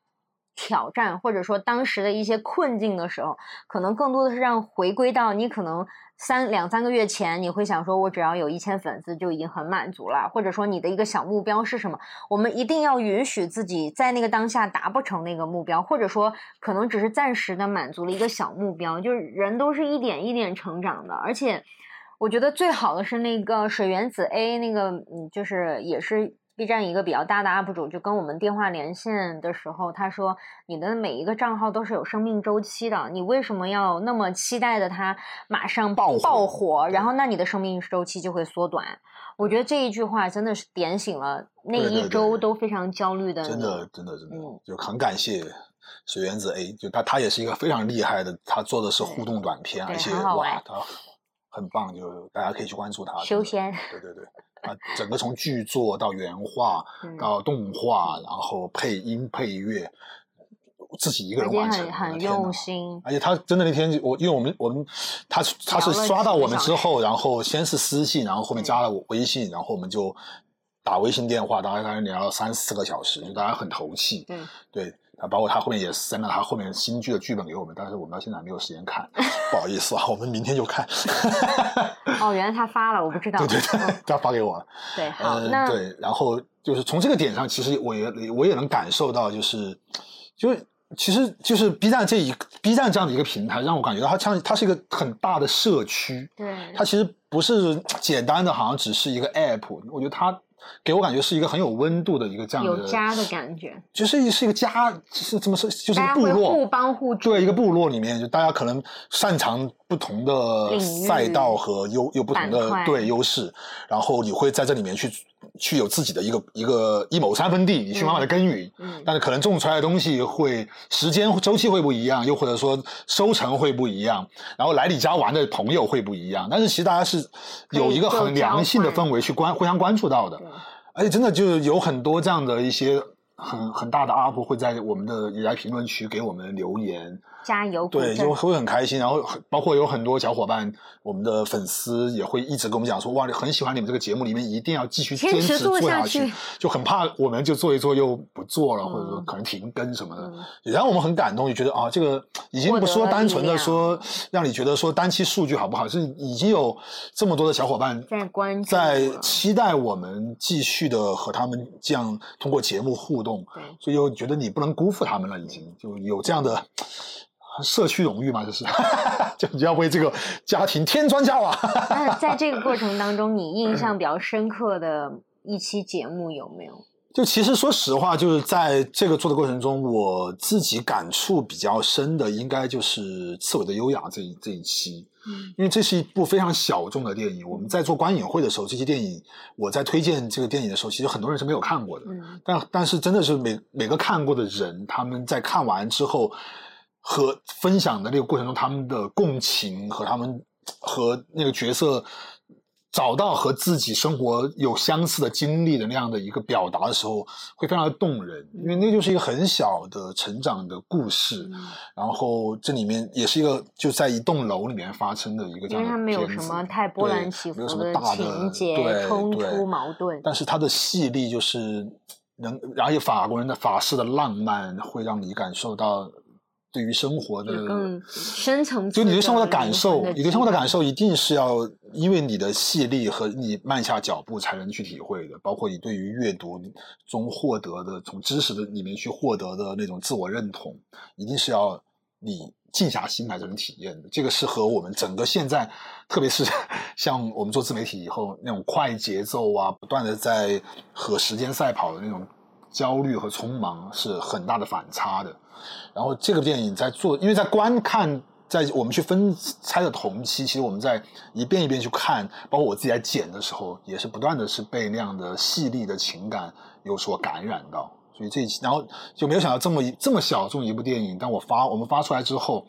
挑战或者说当时的一些困境的时候，可能更多的是让回归到你可能三两三个月前，你会想说，我只要有一千粉丝就已经很满足了，或者说你的一个小目标是什么？我们一定要允许自己在那个当下达不成那个目标，或者说可能只是暂时的满足了一个小目标。就是人都是一点一点成长的，而且我觉得最好的是那个水原子 A 那个，嗯，就是也是。B 站一个比较大的 UP 主就跟我们电话连线的时候，他说：“你的每一个账号都是有生命周期的，你为什么要那么期待的它马上爆爆火？然后那你的生命周期就会缩短。”我觉得这一句话真的是点醒了那一周都非常焦虑的。真的，真的，真的，就很感谢水原子 A，就他他也是一个非常厉害的，他做的是互动短片，而且哇，他很棒，就大家可以去关注他。修仙。对对对。啊，整个从剧作到原画到动画，然后配音配乐，自己一个人完成，很用心。而且他真的那天，我因为我们我们他他是刷到我们之后，然后先是私信，然后后面加了我微信，然后我们就打微信电话，大概大概聊了三四个小时，就大家很投契。对对。啊，包括他后面也删了他后面新剧的剧本给我们，但是我们到现在还没有时间看，不好意思啊，我们明天就看。哦，原来他发了，我不知道。对对对，他发给我了。对，好，那对，然后就是从这个点上，其实我也我也能感受到，就是就是其实就是 B 站这一 B 站这样的一个平台，让我感觉到它像它是一个很大的社区。对，它其实不是简单的，好像只是一个 App，我觉得它。给我感觉是一个很有温度的一个这样的有家的感觉，就是是一个家，是怎么说？就是部落互帮互助。对，一个部落里面，就大家可能擅长不同的赛道和优有不同的对优势，然后你会在这里面去去有自己的一个一个一亩三分地，你去慢慢的耕耘，嗯，但是可能种出来的东西会时间周期会不一样，又或者说收成会不一样，然后来你家玩的朋友会不一样，但是其实大家是有一个很良性的氛围去关互相关注到的，而且真的就是有很多这样的一些很很大的 UP 会在我们的也在评论区给我们留言。加油！对，就会很开心。然后包括有很多小伙伴，我们的粉丝也会一直跟我们讲说：“哇，很喜欢你们这个节目，里面一定要继续坚持做下去。”就很怕我们就做一做又不做了，或者说可能停更什么的。然后我们很感动，就觉得啊，这个已经不说单纯的说让你觉得说单期数据好不好，是已经有这么多的小伙伴在关在期待我们继续的和他们这样通过节目互动，所以又觉得你不能辜负他们了，已经就有这样的。社区荣誉嘛，就是，就你要为这个家庭添砖加瓦。那在这个过程当中，你印 象比较深刻的一期节目有没有？就其实说实话，就是在这个做的过程中，我自己感触比较深的，应该就是《刺猬的优雅》这一这一期。嗯，因为这是一部非常小众的电影。我们在做观影会的时候，这些电影我在推荐这个电影的时候，其实很多人是没有看过的。嗯，但但是真的是每每个看过的人，他们在看完之后。和分享的那个过程中，他们的共情和他们和那个角色找到和自己生活有相似的经历的那样的一个表达的时候，会非常的动人，因为那就是一个很小的成长的故事。然后这里面也是一个就在一栋楼里面发生的一个，因为它没有什么太波澜起伏的情节冲突矛盾，但是它的细腻就是能，然后法国人的法式的浪漫会让你感受到。对于生活的更深层次，就你对生活的感受，你对生活的感受一定是要因为你的细腻和你慢下脚步才能去体会的。包括你对于阅读中获得的，从知识的里面去获得的那种自我认同，一定是要你静下心来才能体验的。这个是和我们整个现在，特别是 像我们做自媒体以后那种快节奏啊，不断的在和时间赛跑的那种焦虑和匆忙是很大的反差的。然后这个电影在做，因为在观看，在我们去分拆的同期，其实我们在一遍一遍去看，包括我自己在剪的时候，也是不断的是被那样的细腻的情感有所感染到。所以这一期，然后就没有想到这么这么小众一部电影，但我发我们发出来之后，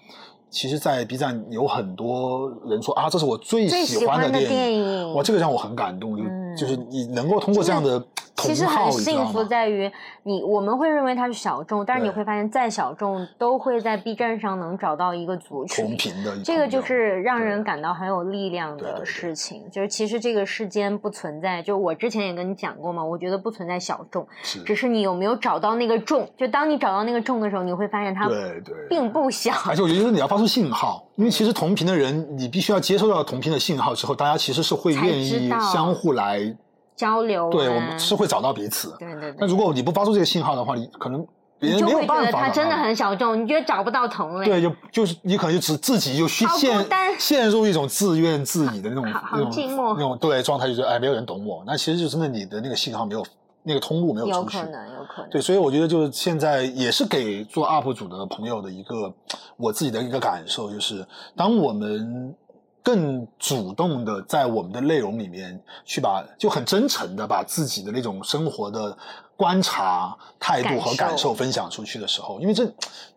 其实，在 B 站有很多人说啊，这是我最喜欢的电影，哇，这个让我很感动，就就是你能够通过这样的。其实很幸福，在于你我们会认为它是小众，但是你会发现再小众都会在 B 站上能找到一个族群。同频的，这个就是让人感到很有力量的事情。就是其实这个世间不存在，就我之前也跟你讲过嘛，我觉得不存在小众，只是你有没有找到那个众。就当你找到那个众的时候，你会发现它对对并不小。而且我觉得你要发出信号，因为其实同频的人，你必须要接收到同频的信号之后，大家其实是会愿意相互来。交流，对我们是会找到彼此。对对。那如果你不发出这个信号的话，你可能别人没有办法。他真的很小众，你觉得找不到同类。对，就就是你可能就只自己就陷陷入一种自怨自艾的那种那种那种对状态，就觉得哎，没有人懂我。那其实就真的你的那个信号没有那个通路没有出去。有可能，有可能。对，所以我觉得就是现在也是给做 UP 主的朋友的一个我自己的一个感受，就是当我们。更主动的在我们的内容里面去把就很真诚的把自己的那种生活的观察态度和感受分享出去的时候，因为这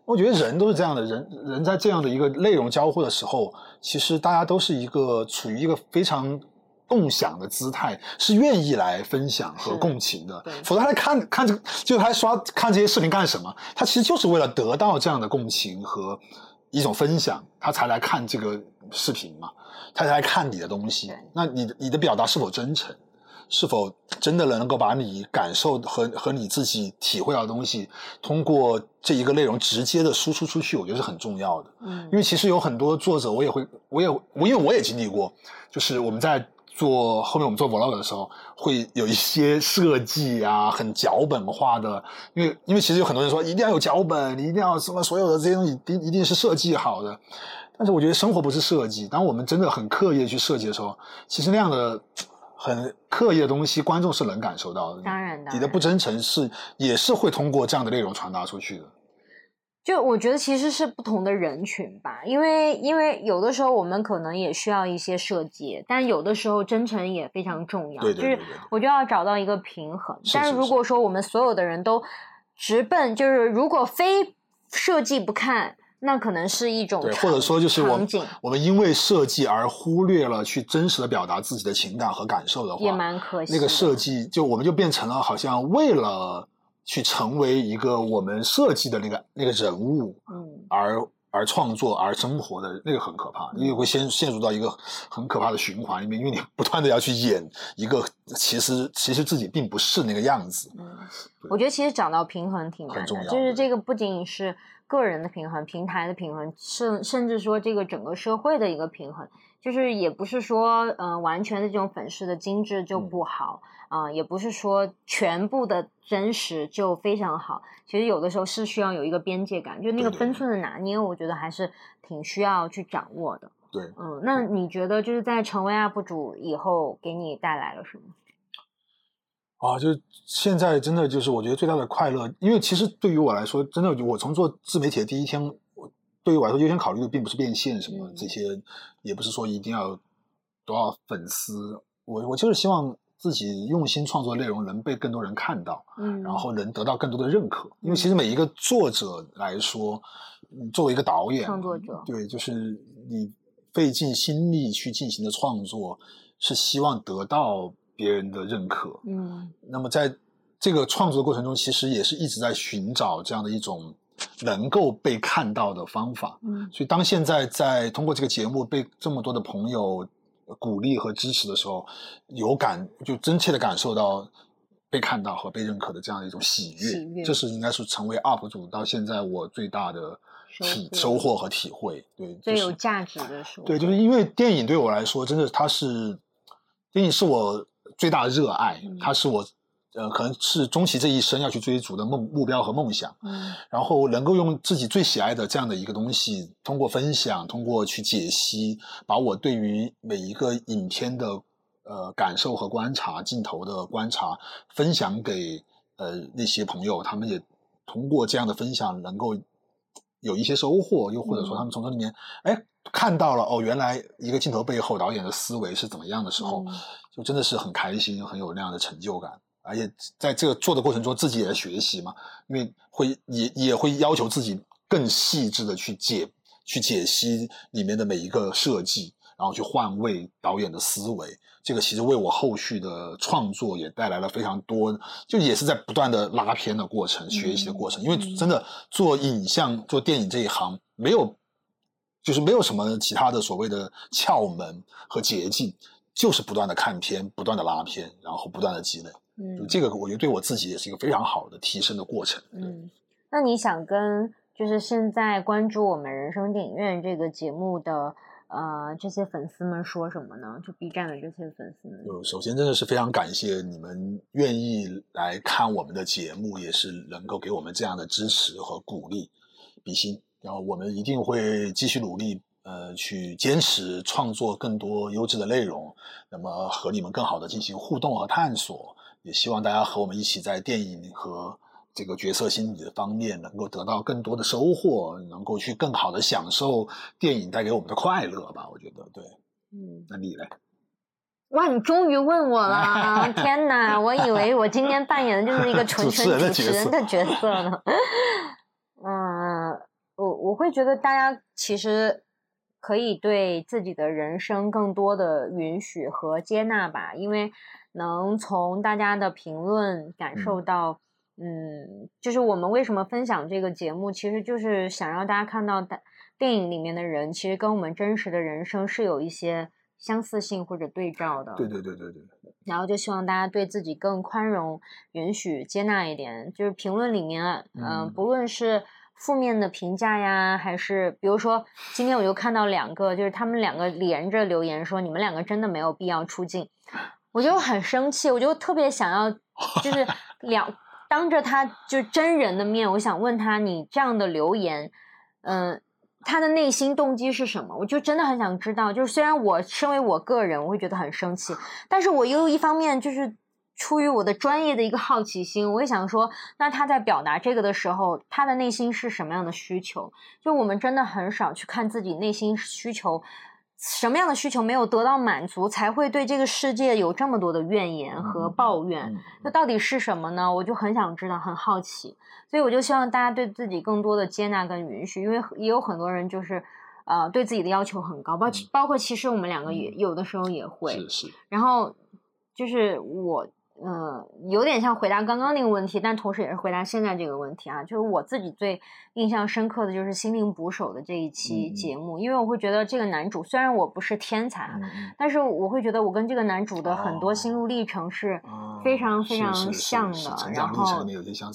我觉得人都是这样的，人人在这样的一个内容交互的时候，其实大家都是一个处于一个非常共享的姿态，是愿意来分享和共情的。否则他来看看这个，就他刷看这些视频干什么？他其实就是为了得到这样的共情和一种分享，他才来看这个视频嘛。他才看你的东西，那你的你的表达是否真诚，是否真的能够把你感受和和你自己体会到的东西，通过这一个内容直接的输出出去，我觉得是很重要的。嗯，因为其实有很多作者，我也会，我也我因为我也经历过，就是我们在做后面我们做 vlog 的时候，会有一些设计啊，很脚本化的，因为因为其实有很多人说一定要有脚本，你一定要什么所有的这些东西一一定是设计好的。但是我觉得生活不是设计。当我们真的很刻意去设计的时候，其实那样的 很刻意的东西，观众是能感受到的。当然的，你的不真诚是也是会通过这样的内容传达出去的。就我觉得其实是不同的人群吧，因为因为有的时候我们可能也需要一些设计，但有的时候真诚也非常重要。对对对。就是我就要找到一个平衡。但是如果说我们所有的人都直奔，就是如果非设计不看，那可能是一种对，或者说就是我们我们因为设计而忽略了去真实的表达自己的情感和感受的话，也蛮可惜。那个设计就我们就变成了好像为了。去成为一个我们设计的那个那个人物，嗯，而而创作而生活的那个很可怕，因为会先陷入到一个很可怕的循环里面，因为你不断的要去演一个其实其实自己并不是那个样子。嗯，我觉得其实找到平衡挺难的，就是这个不仅仅是个人的平衡、平台的平衡，甚甚至说这个整个社会的一个平衡，就是也不是说嗯完全的这种粉饰的精致就不好。啊，也不是说全部的真实就非常好，其实有的时候是需要有一个边界感，就那个分寸的拿捏，我觉得还是挺需要去掌握的。对，嗯，那你觉得就是在成为 UP 主以后，给你带来了什么？啊，就现在真的就是我觉得最大的快乐，因为其实对于我来说，真的我从做自媒体的第一天，我对于我来说优先考虑的并不是变现什么这些，也不是说一定要多少粉丝，我我就是希望。自己用心创作内容能被更多人看到，嗯，然后能得到更多的认可。因为其实每一个作者来说，作为一个导演，创作者，对，就是你费尽心力去进行的创作，是希望得到别人的认可，嗯。那么在这个创作的过程中，其实也是一直在寻找这样的一种能够被看到的方法，嗯。所以当现在在通过这个节目被这么多的朋友。鼓励和支持的时候，有感就真切的感受到被看到和被认可的这样的一种喜悦，这是应该是成为 UP 主到现在我最大的体收获和体会。对，最有价值的收获。对，就是因为电影对我来说，真的它是电影是我最大的热爱，它是我。呃，可能是终其这一生要去追逐的梦目标和梦想，嗯，然后能够用自己最喜爱的这样的一个东西，通过分享，通过去解析，把我对于每一个影片的呃感受和观察、镜头的观察分享给呃那些朋友，他们也通过这样的分享能够有一些收获，又或者说他们从这里面哎看到了哦，原来一个镜头背后导演的思维是怎么样的时候，就真的是很开心，很有那样的成就感。而且在这个做的过程中，自己也在学习嘛，因为会也也会要求自己更细致的去解、去解析里面的每一个设计，然后去换位导演的思维。这个其实为我后续的创作也带来了非常多，就也是在不断的拉片的过程、学习的过程。因为真的做影像、做电影这一行，没有就是没有什么其他的所谓的窍门和捷径，就是不断的看片、不断的拉片，然后不断的积累。嗯，这个我觉得对我自己也是一个非常好的提升的过程。嗯，那你想跟就是现在关注我们人生电影院这个节目的呃这些粉丝们说什么呢？就 B 站的这些粉丝们。就首先真的是非常感谢你们愿意来看我们的节目，也是能够给我们这样的支持和鼓励，比心。然后我们一定会继续努力，呃，去坚持创作更多优质的内容，那么和你们更好的进行互动和探索。也希望大家和我们一起在电影和这个角色心理的方面能够得到更多的收获，能够去更好的享受电影带给我们的快乐吧。我觉得，对，嗯，那你呢？哇，你终于问我了！天哪，我以为我今天扮演的就是一个 纯纯主持人的角色呢。嗯，我我会觉得大家其实可以对自己的人生更多的允许和接纳吧，因为。能从大家的评论感受到，嗯，就是我们为什么分享这个节目，其实就是想让大家看到，电电影里面的人其实跟我们真实的人生是有一些相似性或者对照的。对对对对对。然后就希望大家对自己更宽容、允许、接纳一点。就是评论里面，嗯，不论是负面的评价呀，还是比如说今天我就看到两个，就是他们两个连着留言说，你们两个真的没有必要出镜。我就很生气，我就特别想要，就是 两当着他就真人的面，我想问他，你这样的留言，嗯，他的内心动机是什么？我就真的很想知道。就是虽然我身为我个人，我会觉得很生气，但是我又一方面就是出于我的专业的一个好奇心，我也想说，那他在表达这个的时候，他的内心是什么样的需求？就我们真的很少去看自己内心需求，什么样的需求没有得到满足，才会对这个世界有这么多的怨言和抱怨？那到底是什么呢？我就很想知道，很好奇，所以我就希望大家对自己更多的接纳跟允许，因为也有很多人就是，呃，对自己的要求很高，包包括其实我们两个也有的时候也会，是是，然后就是我。嗯，有点像回答刚刚那个问题，但同时也是回答现在这个问题啊。就是我自己最印象深刻的就是《心灵捕手》的这一期节目，因为我会觉得这个男主虽然我不是天才，但是我会觉得我跟这个男主的很多心路历程是非常非常像的。然后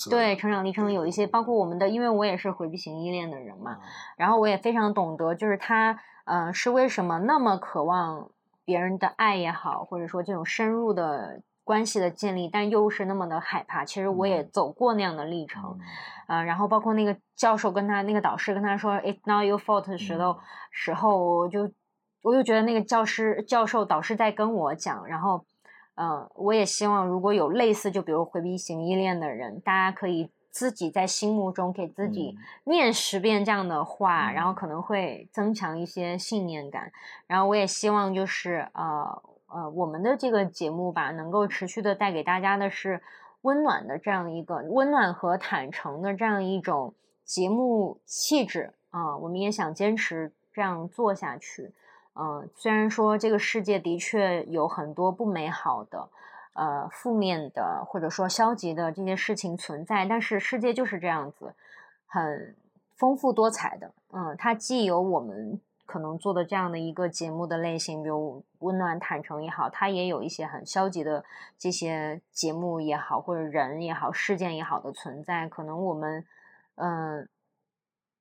对成长历程有一些，包括我们的，因为我也是回避型依恋的人嘛，然后我也非常懂得，就是他嗯是为什么那么渴望别人的爱也好，或者说这种深入的。关系的建立，但又是那么的害怕。其实我也走过那样的历程，啊，然后包括那个教授跟他那个导师跟他说 "It's not your fault" 的时候，时候我就我就觉得那个教师、教授、导师在跟我讲。然后，嗯，我也希望如果有类似，就比如回避型依恋的人，大家可以自己在心目中给自己念十遍这样的话，然后可能会增强一些信念感。然后我也希望就是呃。呃，我们的这个节目吧，能够持续的带给大家的是温暖的这样一个温暖和坦诚的这样一种节目气质啊。我们也想坚持这样做下去。嗯，虽然说这个世界的确有很多不美好的、呃负面的或者说消极的这些事情存在，但是世界就是这样子，很丰富多彩的。嗯，它既有我们。可能做的这样的一个节目的类型，比如温暖坦诚也好，它也有一些很消极的这些节目也好，或者人也好，事件也好的存在。可能我们，嗯，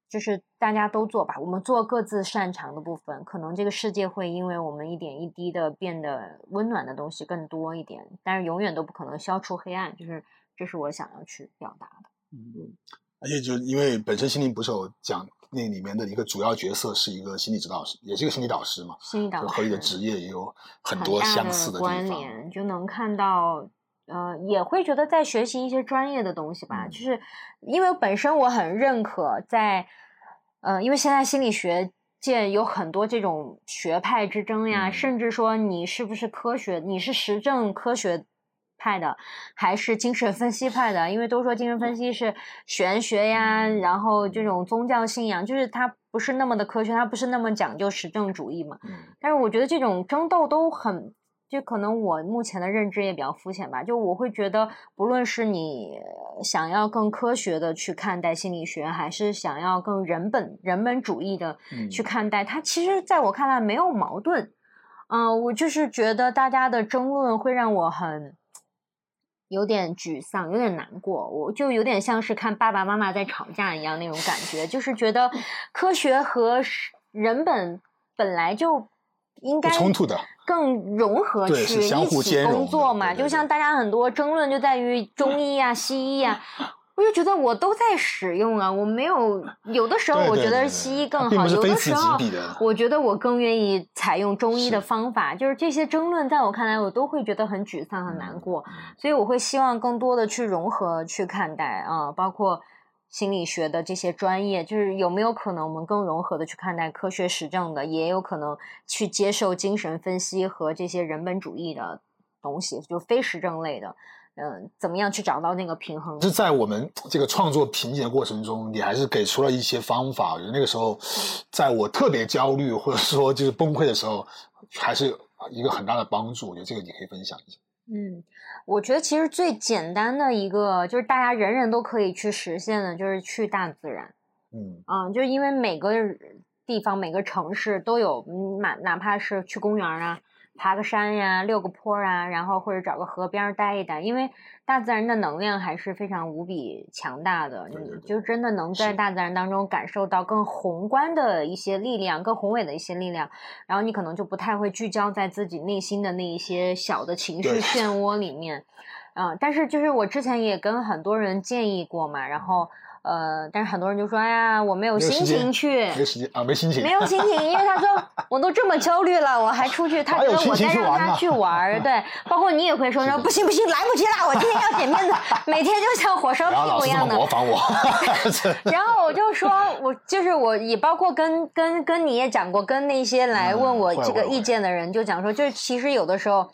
就是大家都做吧，我们做各自擅长的部分。可能这个世界会因为我们一点一滴的变得温暖的东西更多一点，但是永远都不可能消除黑暗。就是这是我想要去表达的。嗯，而且就因为本身心灵捕手讲。那里面的一个主要角色是一个心理指导师，也是一个心理导师嘛。心理导师和你的职业也有很多相似的关联，就能看到，呃，也会觉得在学习一些专业的东西吧。就是因为本身我很认可，在，呃，因为现在心理学界有很多这种学派之争呀，甚至说你是不是科学，你是实证科学。派的还是精神分析派的，因为都说精神分析是玄学呀，然后这种宗教信仰，就是它不是那么的科学，它不是那么讲究实证主义嘛。但是我觉得这种争斗都很，就可能我目前的认知也比较肤浅吧。就我会觉得，不论是你想要更科学的去看待心理学，还是想要更人本人本主义的去看待它，其实在我看来没有矛盾。嗯，我就是觉得大家的争论会让我很。有点沮丧，有点难过，我就有点像是看爸爸妈妈在吵架一样那种感觉，就是觉得 科学和人本本来就应该冲突的，更融合去一起工作嘛，就像大家很多争论就在于中医啊、西医啊。我就觉得我都在使用啊，我没有有的时候我觉得西医更好，有的时候我觉得我更愿意采用中医的方法。就是这些争论，在我看来，我都会觉得很沮丧、很难过。所以我会希望更多的去融合去看待啊，包括心理学的这些专业，就是有没有可能我们更融合的去看待科学实证的，也有可能去接受精神分析和这些人本主义的东西，就非实证类的。嗯，怎么样去找到那个平衡？是在我们这个创作瓶颈的过程中，你还是给出了一些方法。我觉得那个时候，在我特别焦虑或者说就是崩溃的时候，还是一个很大的帮助。我觉得这个你可以分享一下。嗯，我觉得其实最简单的一个就是大家人人都可以去实现的，就是去大自然。嗯，啊，就是因为每个地方、每个城市都有，哪哪怕是去公园啊。爬个山呀，溜个坡啊，然后或者找个河边待一待，因为大自然的能量还是非常无比强大的，你就真的能在大自然当中感受到更宏观的一些力量，更宏伟的一些力量，然后你可能就不太会聚焦在自己内心的那一些小的情绪漩涡里面。嗯，但是就是我之前也跟很多人建议过嘛，然后。呃，但是很多人就说，哎呀，我没有心情去，没时间啊，没心情，没有心情，因为他说 我都这么焦虑了，我还出去，他觉得我在让他去玩儿，对，包括你也会说说不行不行，来不及了，我今天要剪片子，每天就像火烧屁股一样的模仿我，然后我就说，我就是我也包括跟跟跟你也讲过，跟那些来问我这个意见的人就讲说，就是其实有的时候。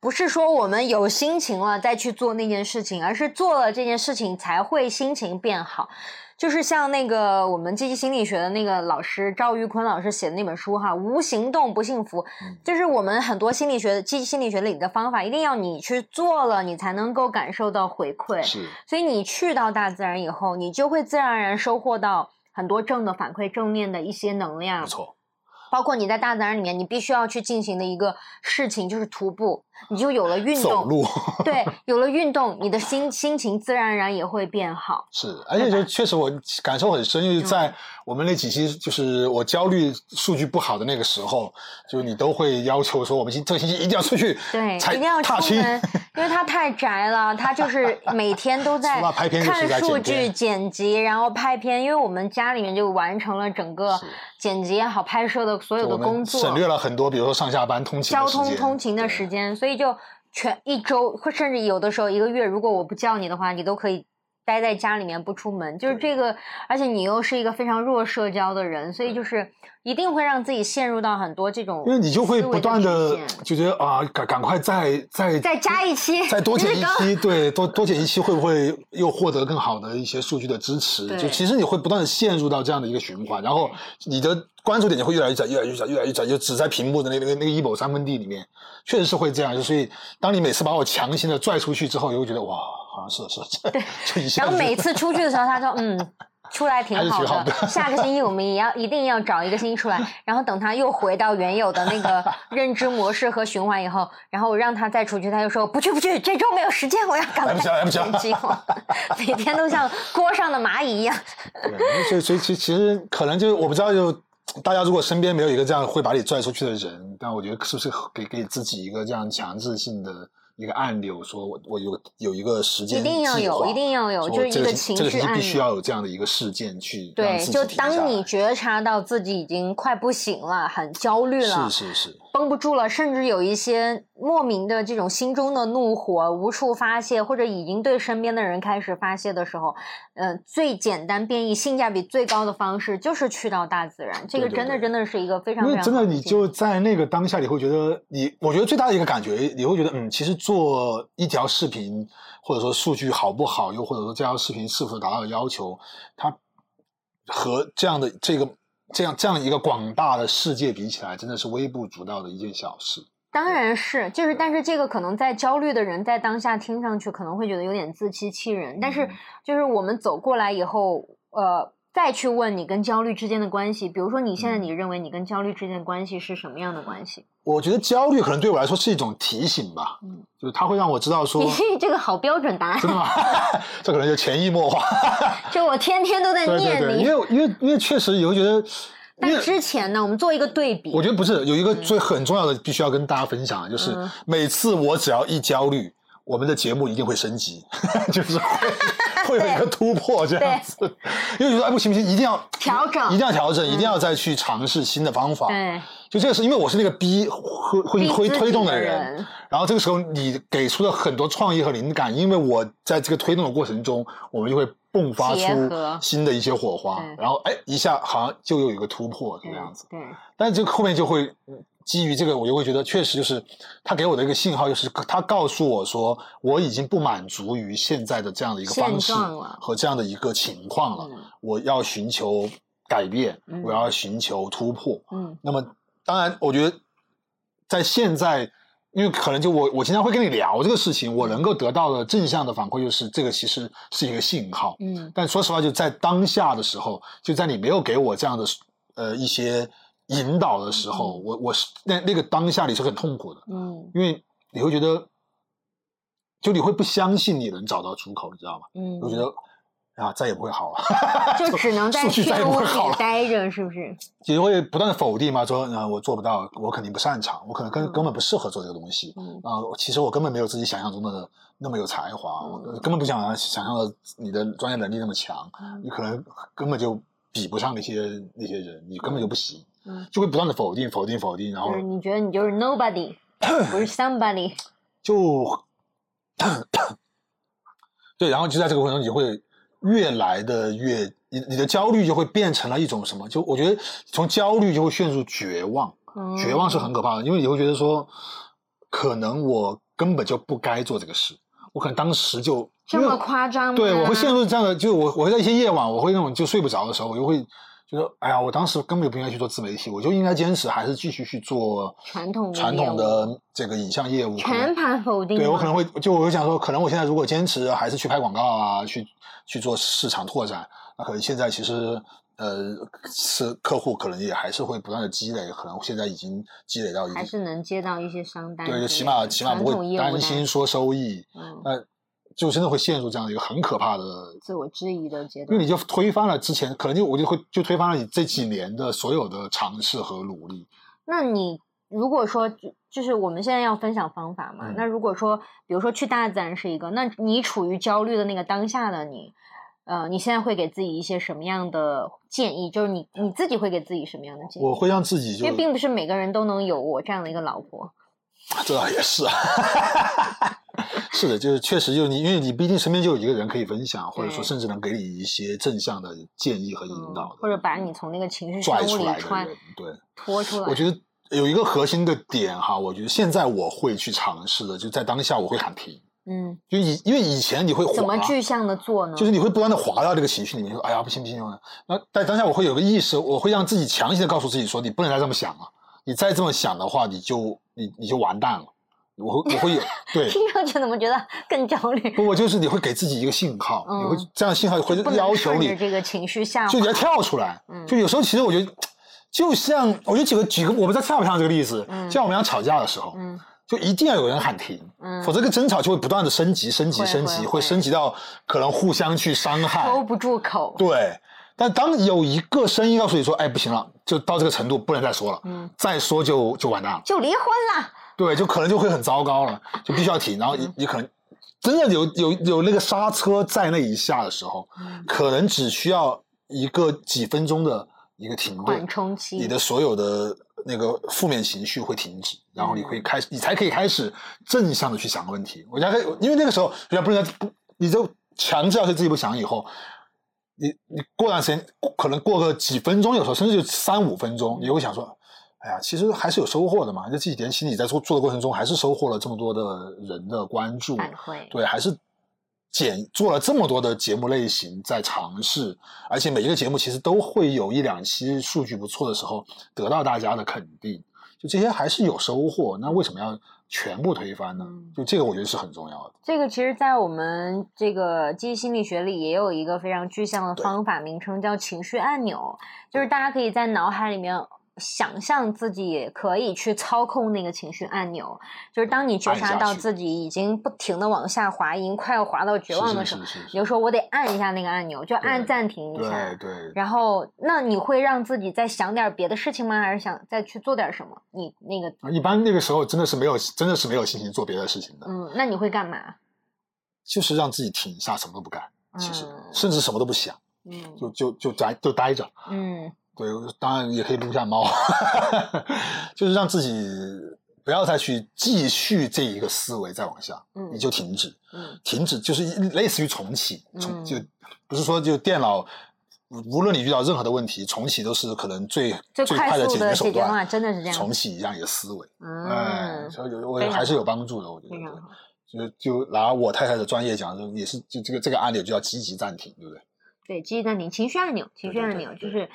不是说我们有心情了再去做那件事情，而是做了这件事情才会心情变好。就是像那个我们积极心理学的那个老师赵玉坤老师写的那本书哈，无行动不幸福。就是我们很多心理学积极心理学里的方法，一定要你去做了，你才能够感受到回馈。是，所以你去到大自然以后，你就会自然而然收获到很多正的反馈，正面的一些能量。没错。包括你在大自然里面，你必须要去进行的一个事情就是徒步，你就有了运动。走路。对，有了运动，你的心心情自然而然也会变好。是，而且就确实我感受很深，就是在我们那几期，就是我焦虑数据不好的那个时候，就你都会要求说，我们今这个星期一定要出去，对，一定要出门，因为他太宅了，他就是每天都在 看数据、剪辑，然后拍片，因为我们家里面就完成了整个。剪辑也好，拍摄的所有的工作，省略了很多，比如说上下班通勤、交通通勤的时间，所以就全一周，或甚至有的时候一个月，如果我不叫你的话，你都可以待在家里面不出门。就是这个，而且你又是一个非常弱社交的人，所以就是。一定会让自己陷入到很多这种，因为你就会不断的就觉得啊，赶赶快再再再加一期，再多剪 一期，对，多多剪一期会不会又获得更好的一些数据的支持？就其实你会不断的陷入到这样的一个循环，然后你的关注点就会越来越窄，越来越窄，越来越窄，就只在屏幕的那那个那个一亩三分地里面，确实是会这样。就所以，当你每次把我强行的拽出去之后，你会觉得哇，好像是是，对。然后每次出去的时候，他说嗯。出来挺好的，下个星期我们也要一定要找一个星期出来，然后等他又回到原有的那个 认知模式和循环以后，然后我让他再出去，他就说不去不去，这周没有时间，我要赶快剪辑，每天都像锅上的蚂蚁一样。所以所以其其实可能就我不知道，就大家如果身边没有一个这样会把你拽出去的人，但我觉得是不是给给自己一个这样强制性的。一个按钮，说我我有有一个时间一定要有，一定要有，就是一个情绪按钮，必须要有这样的一个事件去对，就当你觉察到自己已经快不行了，很焦虑了，是是是。绷不住了，甚至有一些莫名的这种心中的怒火无处发泄，或者已经对身边的人开始发泄的时候，呃，最简单、变异、性价比最高的方式就是去到大自然。这个真的真的是一个非常因为真的，你就在那个当下，你会觉得你，我觉得最大的一个感觉，你会觉得，嗯，其实做一条视频，或者说数据好不好，又或者说这条视频是否达到要求，它和这样的这个。这样这样一个广大的世界比起来，真的是微不足道的一件小事。当然是，就是，但是这个可能在焦虑的人在当下听上去可能会觉得有点自欺欺人。但是，就是我们走过来以后，呃，再去问你跟焦虑之间的关系，比如说你现在你认为你跟焦虑之间的关系是什么样的关系？我觉得焦虑可能对我来说是一种提醒吧，嗯，就是它会让我知道说，这个好标准答案，真的吗？这可能就潜移默化，就我天天都在念你，因为因为因为确实你会觉得，但之前呢，我们做一个对比，我觉得不是有一个最很重要的必须要跟大家分享，就是每次我只要一焦虑，我们的节目一定会升级，就是会会有一个突破 这样子，因为你说哎不行不行，一定要调整，一定要调整，一定要再去尝试新的方法，对。就这个是因为我是那个逼会会会推动的人，然后这个时候你给出了很多创意和灵感，因为我在这个推动的过程中，我们就会迸发出新的一些火花，然后哎一下好像就有一个突破这个样子。对，但是这个后面就会基于这个，我就会觉得确实就是他给我的一个信号，就是他告诉我说我已经不满足于现在的这样的一个方式和这样的一个情况了，我要寻求改变，我要寻求突破。嗯，那么。当然，我觉得在现在，因为可能就我我经常会跟你聊这个事情，我能够得到的正向的反馈就是这个其实是一个信号。嗯，但说实话，就在当下的时候，就在你没有给我这样的呃一些引导的时候，我我是那那个当下你是很痛苦的。嗯，因为你会觉得，就你会不相信你能找到出口，你知道吗？嗯，我觉得。啊，再也不会好了，就只能 在漩涡里待着，是不是？也会不断的否定嘛，说啊，我做不到，我肯定不擅长，我可能根根本不适合做这个东西。啊，其实我根本没有自己想象中的那么有才华，我根本不想想象的你的专业能力那么强，你可能根本就比不上那些那些人，你根本就不行，就会不断的否定，否定，否定，然后你觉得你就是 nobody，不是 somebody，就 对，然后就在这个过程中你会。越来的越，你你的焦虑就会变成了一种什么？就我觉得从焦虑就会陷入绝望，绝望是很可怕的，因为你会觉得说，可能我根本就不该做这个事，我可能当时就这么夸张吗，对我会陷入这样的，就我我会在一些夜晚，我会那种就睡不着的时候，我就会。就是，哎呀，我当时根本就不应该去做自媒体，我就应该坚持，还是继续去做传统传统的这个影像业务。全盘否定。对我可能会，就我就想说，可能我现在如果坚持，还是去拍广告啊，去去做市场拓展，那可能现在其实，呃，是客户可能也还是会不断的积累，可能现在已经积累到一还是能接到一些商单。对，就起码起码不会担心说收益。嗯。那。就真的会陷入这样的一个很可怕的自我质疑的阶段，因为你就推翻了之前，可能就我就会就推翻了你这几年的所有的尝试和努力。那你如果说就就是我们现在要分享方法嘛？那如果说比如说去大自然是一个，那你处于焦虑的那个当下的你，呃，你现在会给自己一些什么样的建议？就是你你自己会给自己什么样的建议？我会让自己，因为并不是每个人都能有我这样的一个老婆。这倒也是啊。是的，就是确实就是你，因为你毕竟身边就有一个人可以分享，或者说甚至能给你一些正向的建议和引导，或者把你从那个情绪拽出来的人，对，拖出来。我觉得有一个核心的点哈，我觉得现在我会去尝试的，就在当下我会喊停。嗯，就以因为以前你会怎么具象的做呢？就是你会不断的滑到这个情绪里面，说哎呀不行不行那在当下我会有个意识，我会让自己强行的告诉自己说，你不能再这么想了，你再这么想的话，你就你你就完蛋了。我会我会有 对，听上去怎么觉得更焦虑？不，我就是你会给自己一个信号，你会这样信号会要求你这个情绪下，就你要跳出来。就有时候其实我觉得，就像我觉得举个举个，我不知道像不像这个例子，像我们俩吵架的时候，就一定要有人喊停，否则这个争吵就会不断的升级、升级、升级，会升级到可能互相去伤害，hold 不住口。对，但当有一个声音告诉你说：“哎，不行了，就到这个程度，不能再说了，再说就就完蛋了，就离婚了。”对，就可能就会很糟糕了，就必须要停。然后你你可能真的有有有那个刹车在那一下的时候，可能只需要一个几分钟的一个停顿，缓冲期，你的所有的那个负面情绪会停止，然后你会开始，你才可以开始正向的去想问题。我觉得，因为那个时候，人家不能不，你就强制要是自己不想，以后你你过段时间，可能过个几分钟，有时候甚至就三五分钟，你会想说。哎呀，其实还是有收获的嘛。就这几年，其实你在做做的过程中，还是收获了这么多的人的关注，对，还是简做了这么多的节目类型在尝试，而且每一个节目其实都会有一两期数据不错的时候得到大家的肯定，就这些还是有收获。那为什么要全部推翻呢？就这个，我觉得是很重要的。这个其实，在我们这个记忆心理学里，也有一个非常具象的方法，名称叫情绪按钮，就是大家可以在脑海里面。想象自己可以去操控那个情绪按钮，就是当你觉察到自己已经不停的往下滑，已经快要滑到绝望的时候，你就说我得按一下那个按钮，就按暂停一下。对对。然后，那你会让自己再想点别的事情吗？还是想再去做点什么？你那个一般那个时候真的是没有，真的是没有心情做别的事情的。嗯，那你会干嘛？就是让自己停一下，什么都不干，其实甚至什么都不想，嗯，就就就待就待着，嗯。对，当然也可以撸下猫，就是让自己不要再去继续这一个思维再往下，嗯，你就停止，嗯，停止就是类似于重启，重就不是说就电脑，无论你遇到任何的问题，重启都是可能最最快的解决手段，真的是这样，重启一样你的思维，嗯，所以我还是有帮助的，我觉得，就就拿我太太的专业讲，也是就这个这个按钮就叫积极暂停，对不对？对，积极暂停，情绪按钮，情绪按钮就是。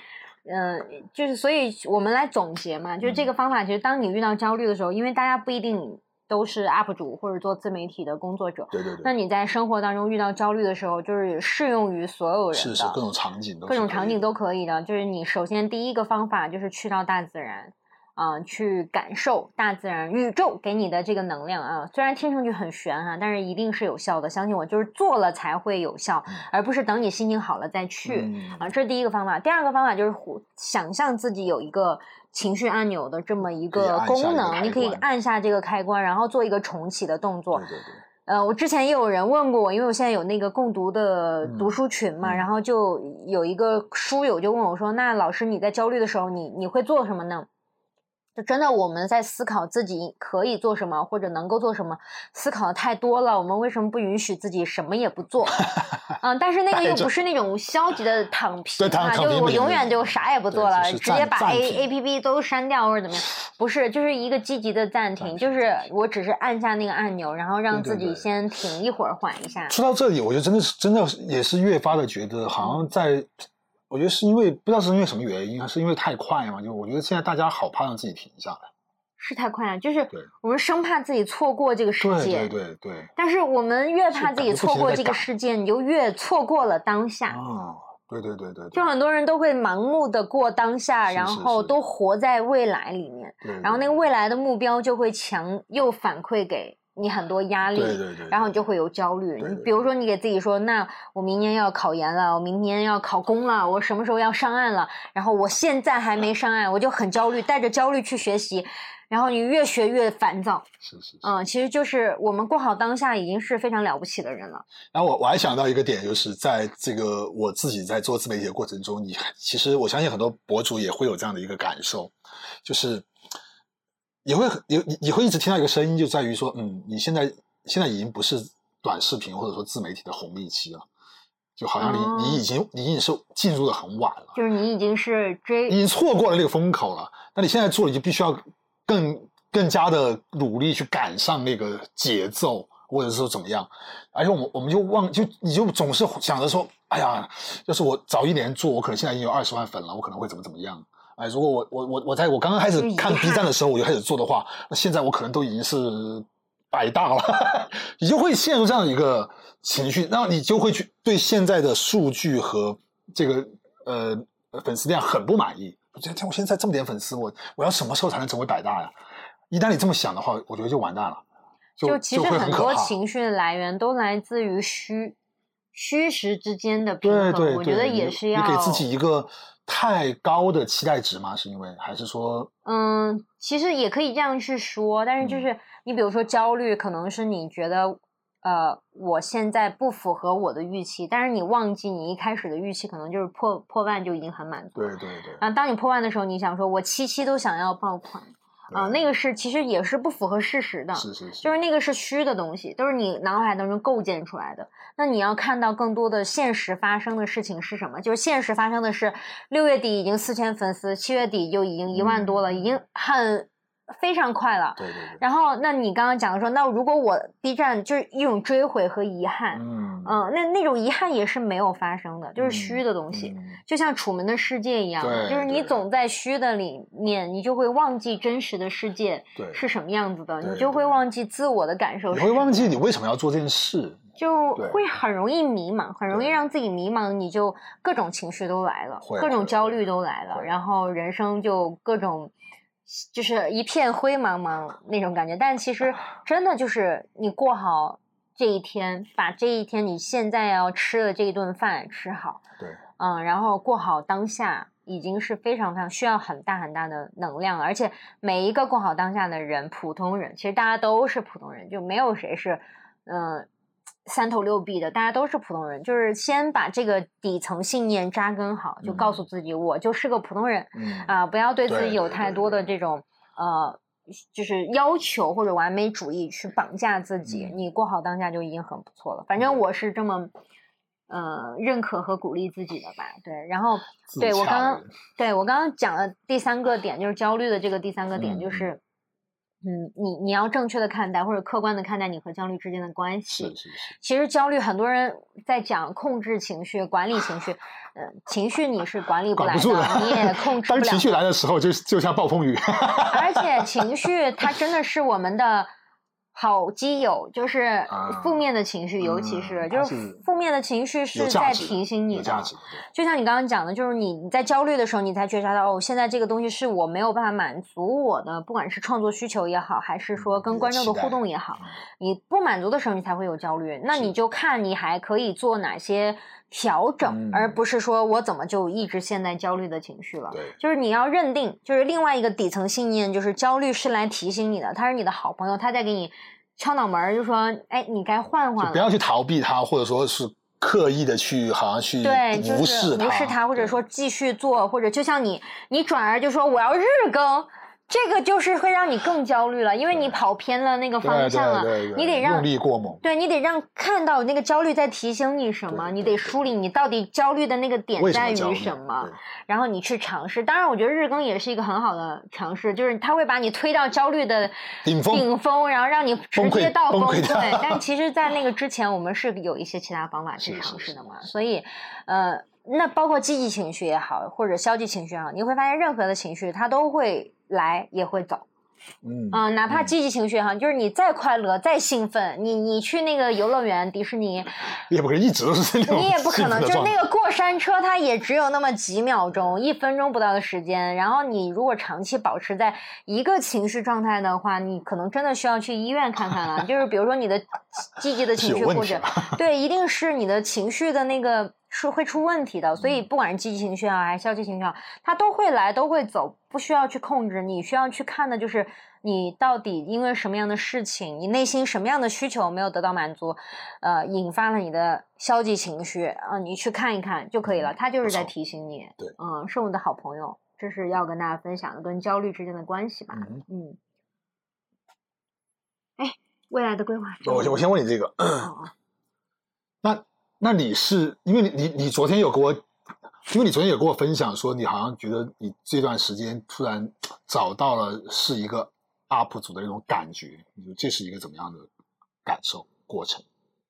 嗯，就是，所以我们来总结嘛，就是这个方法，其实当你遇到焦虑的时候，因为大家不一定都是 UP 主或者做自媒体的工作者，对对对。那你在生活当中遇到焦虑的时候，就是适用于所有人的，是是各种场景，各种场景都可以的。就是你首先第一个方法就是去到大自然，啊，去感受大自然、宇宙给你的这个能量啊。虽然听上去很玄哈，但是一定是有效的。相信我，就是做了才会有效，而不是等你心情好了再去啊。这是第一个方法。第二个方法就是想象自己有一个情绪按钮的这么一个功能，你可以按下这个开关，然后做一个重启的动作。对对对。呃，我之前也有人问过我，因为我现在有那个共读的读书群嘛，然后就有一个书友就问我说：“那老师你在焦虑的时候，你你会做什么呢？”就真的我们在思考自己可以做什么或者能够做什么，思考的太多了。我们为什么不允许自己什么也不做？嗯，但是那个又不是那种消极的躺平啊，就我永远就啥也不做了，直接把 A A P P 都删掉或者怎么样？不是，就是一个积极的暂停，就是我只是按下那个按钮，然后让自己先停一会儿，缓一下。说到这里，我觉得真的是真的也是越发的觉得好像在。我觉得是因为不知道是因为什么原因，还是因为太快嘛？就我觉得现在大家好怕让自己停下来，是太快了，就是我们生怕自己错过这个世界，对对对。但是我们越怕自己错过这个世界，你就越错过了当下。哦，对对对对。就很多人都会盲目的过当下，然后都活在未来里面，然后那个未来的目标就会强又反馈给。你很多压力，对对对，然后你就会有焦虑。你比如说，你给自己说，那我明年要考研了，我明年要考公了，我什么时候要上岸了？然后我现在还没上岸，我就很焦虑，带着焦虑去学习，然后你越学越烦躁。是是，嗯，其实就是我们过好当下已经是非常了不起的人了。然后我我还想到一个点，就是在这个我自己在做自媒体的过程中，你其实我相信很多博主也会有这样的一个感受，就是。也会有你你会一直听到一个声音，就在于说，嗯，你现在现在已经不是短视频或者说自媒体的红利期了，就好像你你已经你已经是进入的很晚了，就是你已经是追，已经错过了那个风口了。那你现在做，你就必须要更更加的努力去赶上那个节奏，或者是说怎么样？而且我们我们就忘就你就总是想着说，哎呀，要是我早一年做，我可能现在已经有二十万粉了，我可能会怎么怎么样。哎，如果我我我我在我刚刚开始看 B 站的时候，我就开始做的话，那现在我可能都已经是百大了，你就会陷入这样一个情绪，然后你就会去对现在的数据和这个呃粉丝量很不满意。我觉得，我现在这么点粉丝，我我要什么时候才能成为百大呀？一旦你这么想的话，我觉得就完蛋了。就其实很多情绪的来源都来自于虚虚实之间的平衡，我觉得也是要你给自己一个。太高的期待值吗？是因为还是说？嗯，其实也可以这样去说，但是就是你比如说焦虑，可能是你觉得呃，我现在不符合我的预期，但是你忘记你一开始的预期可能就是破破万就已经很满足。对对对。然后当你破万的时候，你想说我七七都想要爆款。啊，那个是其实也是不符合事实的，是是是，就是那个是虚的东西，都是你脑海当中构建出来的。那你要看到更多的现实发生的事情是什么？就是现实发生的是六月底已经四千粉丝，七月底就已经一万多了，已经很。非常快了，对对对。然后，那你刚刚讲的说，那如果我 B 站就是一种追悔和遗憾，嗯嗯，那那种遗憾也是没有发生的，就是虚的东西，就像《楚门的世界》一样，就是你总在虚的里面，你就会忘记真实的世界是什么样子的，你就会忘记自我的感受，你会忘记你为什么要做这件事，就会很容易迷茫，很容易让自己迷茫，你就各种情绪都来了，各种焦虑都来了，然后人生就各种。就是一片灰茫茫那种感觉，但其实真的就是你过好这一天，把这一天你现在要吃的这一顿饭吃好，对，嗯，然后过好当下，已经是非常非常需要很大很大的能量了。而且每一个过好当下的人，普通人，其实大家都是普通人，就没有谁是，嗯。三头六臂的，大家都是普通人，就是先把这个底层信念扎根好，就告诉自己，我就是个普通人，啊，不要对自己有太多的这种呃，就是要求或者完美主义去绑架自己。你过好当下就已经很不错了。反正我是这么呃认可和鼓励自己的吧。对，然后对我刚刚对我刚刚讲的第三个点就是焦虑的这个第三个点就是。嗯，你你要正确的看待或者客观的看待你和焦虑之间的关系。是是是。其实焦虑，很多人在讲控制情绪、管理情绪。嗯，情绪你是管理不来的，你也 控制不了。当情绪来的时候，就就像暴风雨。而且 情绪它真的是我们的好基友，就是负面的情绪，尤其是就是负面的情绪是在提醒你的。就像你刚刚讲的，就是你你在焦虑的时候，你才觉察到哦，现在这个东西是我没有办法满足我的，不管是创作需求也好，还是说跟观众的互动也好，你不满足的时候，你才会有焦虑。那你就看你还可以做哪些调整，而不是说我怎么就一直陷在焦虑的情绪了。对，就是你要认定，就是另外一个底层信念，就是焦虑是来提醒你的，他是你的好朋友，他在给你。敲脑门就说：“哎，你该换换了。”不要去逃避他，或者说是刻意的去，好像去对，无视无视它，或者说继续做，或者就像你，你转而就说我要日更。这个就是会让你更焦虑了，因为你跑偏了那个方向了。你得让用力过猛。对你得让看到那个焦虑在提醒你什么，你得梳理你到底焦虑的那个点在于什么，然后你去尝试。当然，我觉得日更也是一个很好的尝试，就是它会把你推到焦虑的顶峰，顶峰，然后让你直接到崩溃。但其实，在那个之前，我们是有一些其他方法去尝试的嘛。所以，呃，那包括积极情绪也好，或者消极情绪也好，你会发现任何的情绪它都会。来也会走，嗯啊，哪怕积极情绪哈，就是你再快乐、再兴奋，你你去那个游乐园、迪士尼，也不可能一直都是那种。你也不可能，就是那个过山车，它也只有那么几秒钟、一分钟不到的时间。然后你如果长期保持在一个情绪状态的话，你可能真的需要去医院看看了。就是比如说你的积极的 情绪，或 者对，一定是你的情绪的那个。是会出问题的，所以不管是积极情绪啊，还是消极情绪啊，它都会来，都会走，不需要去控制。你需要去看的就是你到底因为什么样的事情，你内心什么样的需求没有得到满足，呃，引发了你的消极情绪啊，你去看一看就可以了。他就是在提醒你，对，嗯，是我的好朋友，这是要跟大家分享的跟焦虑之间的关系吧，嗯。哎，未来的规划，我我先问你这个，那。那你是因为你你你昨天有跟我，因为你昨天有跟我分享说，你好像觉得你这段时间突然找到了是一个 UP 主的那种感觉，你说这是一个怎么样的感受过程？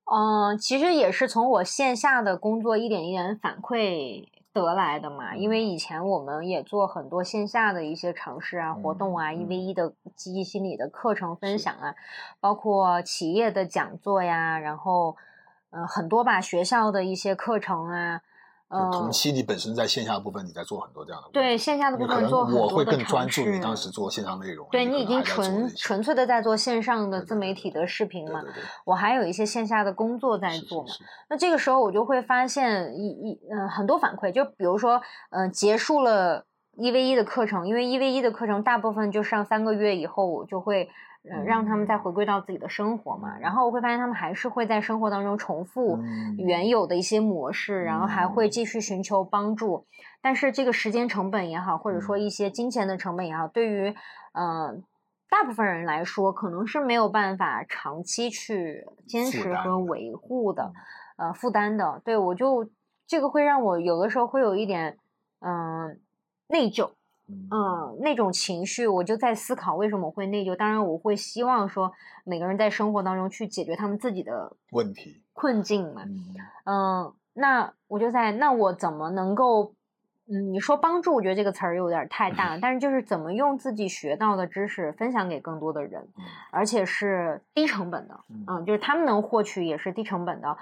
嗯，其实也是从我线下的工作一点一点反馈得来的嘛。因为以前我们也做很多线下的一些尝试啊、活动啊、一 v 一的记忆心理的课程分享啊，包括企业的讲座呀，然后。嗯，很多吧，学校的一些课程啊，呃，同期你本身在线下部分，你在做很多这样的，对线下的部分做很多我会更专注于当时做线上内容，对你已经纯纯粹的在做线上的自媒体的视频嘛，我还有一些线下的工作在做嘛，那这个时候我就会发现一一嗯很多反馈，就比如说嗯结束了一 v 一的课程，因为一 v 一的课程大部分就上三个月以后我就会。嗯，让他们再回归到自己的生活嘛，然后我会发现他们还是会在生活当中重复原有的一些模式，然后还会继续寻求帮助，但是这个时间成本也好，或者说一些金钱的成本也好，对于嗯大部分人来说，可能是没有办法长期去坚持和维护的，呃，负担的。对我就这个会让我有的时候会有一点嗯内疚。嗯，那种情绪，我就在思考为什么会内疚。当然，我会希望说每个人在生活当中去解决他们自己的问题困境嘛。嗯，那我就在那我怎么能够，嗯，你说帮助，我觉得这个词儿有点太大，但是就是怎么用自己学到的知识分享给更多的人，而且是低成本的，嗯，就是他们能获取也是低成本的。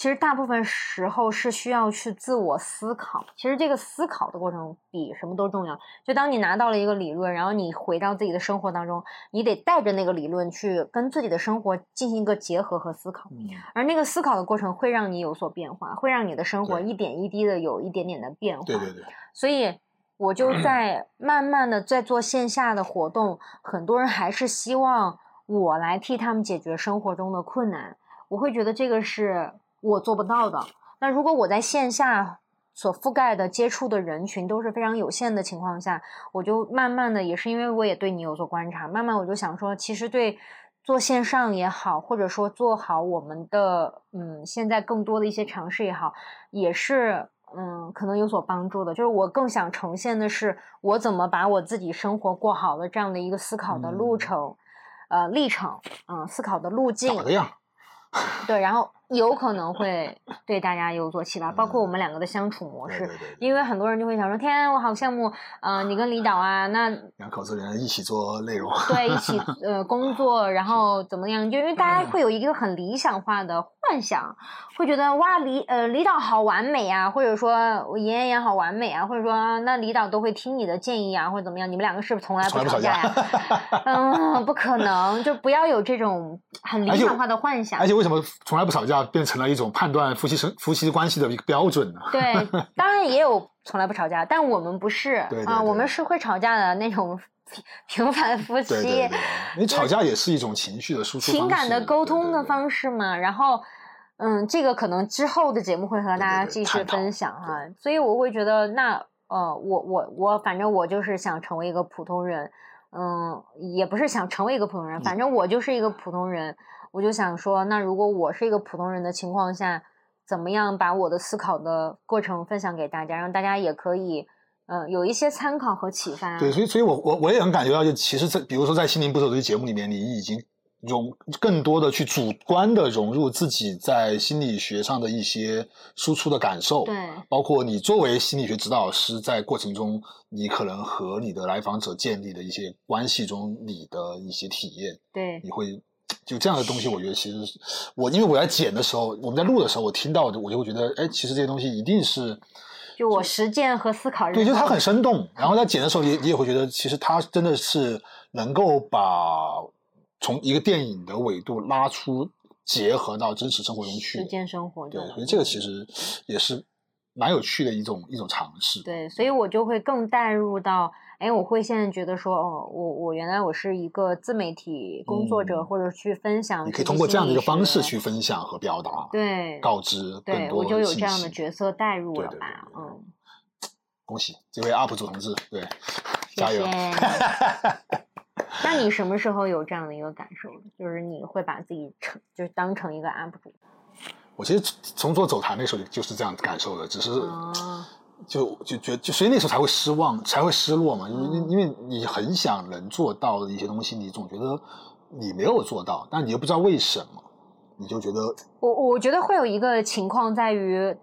其实大部分时候是需要去自我思考。其实这个思考的过程比什么都重要。就当你拿到了一个理论，然后你回到自己的生活当中，你得带着那个理论去跟自己的生活进行一个结合和思考。而那个思考的过程会让你有所变化，会让你的生活一点一滴的有一点点的变化。对对对。所以我就在 慢慢的在做线下的活动，很多人还是希望我来替他们解决生活中的困难。我会觉得这个是。我做不到的。那如果我在线下所覆盖的接触的人群都是非常有限的情况下，我就慢慢的，也是因为我也对你有所观察，慢慢我就想说，其实对做线上也好，或者说做好我们的嗯现在更多的一些尝试也好，也是嗯可能有所帮助的。就是我更想呈现的是我怎么把我自己生活过好的这样的一个思考的路程，呃历程，嗯思考的路径。对，然后。有可能会对大家有所启发，包括我们两个的相处模式。因为很多人就会想说：“天，我好羡慕，呃，你跟李导啊，那两口子人一起做内容，对，一起 呃工作，然后怎么样？就因为大家会有一个很理想化的幻想，会觉得哇，李呃李导好完美啊，或者说我妍妍妍好完美啊，或者说那李导都会听你的建议啊，或者怎么样？你们两个是不是从来不吵架呀？嗯，不可能，就不要有这种很理想化的幻想。而且为什么从来不吵架？变成了一种判断夫妻生夫妻关系的一个标准呢？对，当然也有从来不吵架，但我们不是啊，我们是会吵架的那种 平凡夫妻。你吵架也是一种情绪的输出、情感的沟通的方式嘛。然后，嗯，这个可能之后的节目会和大家继续分享哈。所以我会觉得，那呃，我我我，反正我就是想成为一个普通人，嗯，也不是想成为一个普通人，反正我就是一个普通人。我就想说，那如果我是一个普通人的情况下，怎么样把我的思考的过程分享给大家，让大家也可以，呃，有一些参考和启发。对，所以，所以我我我也很感觉到，就其实，在比如说在心灵捕手这些节目里面，你已经融更多的去主观的融入自己在心理学上的一些输出的感受，对，包括你作为心理学指导师，在过程中，你可能和你的来访者建立的一些关系中，你的一些体验，对，你会。就这样的东西，我觉得其实我因为我在剪的时候，我们在录的时候，我听到的，我就会觉得，哎，其实这些东西一定是就我实践和思考。对，就它很生动。然后在剪的时候，也你也会觉得，其实它真的是能够把从一个电影的纬度拉出，结合到真实生活中去。实践生活。对，所以这个其实也是蛮有趣的一种一种尝试。对，所以我就会更带入到。哎，我会现在觉得说，哦，我我原来我是一个自媒体工作者，或者去分享，你可以通过这样的一个方式去分享和表达，对，告知对，我就有这样的角色代入了吧，嗯，恭喜这位 UP 主同志，对，加油。那你 什么时候有这样的一个感受？就是你会把自己成，就是当成一个 UP 主？我其实从做走台那时候就是这样感受的，只是。就就觉就所以那时候才会失望，才会失落嘛，因为因为你很想能做到的一些东西，你总觉得你没有做到，但你又不知道为什么，你就觉得我我觉得会有一个情况在于。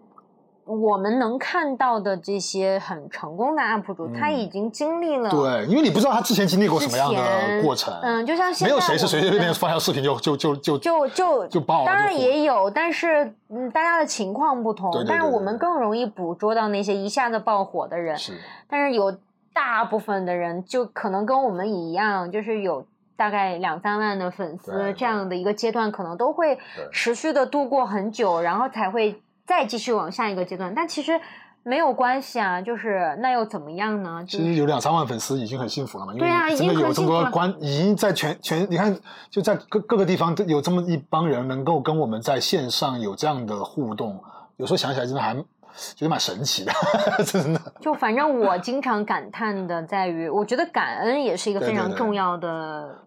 我们能看到的这些很成功的 UP 主，他已经经历了对，因为你不知道他之前经历过什么样的过程，嗯，就像没有谁是随随便便发条视频就就就就就就就爆了。当然也有，但是嗯，大家的情况不同，但是我们更容易捕捉到那些一下子爆火的人。是，但是有大部分的人就可能跟我们一样，就是有大概两三万的粉丝这样的一个阶段，可能都会持续的度过很久，然后才会。再继续往下一个阶段，但其实没有关系啊，就是那又怎么样呢？其实有两三万粉丝已经很幸福了嘛，对啊，真的有这么多关，已经在全全，你看就在各各个地方都有这么一帮人能够跟我们在线上有这样的互动，有时候想起来真的还觉得蛮神奇的，真的。就反正我经常感叹的在于，我觉得感恩也是一个非常重要的，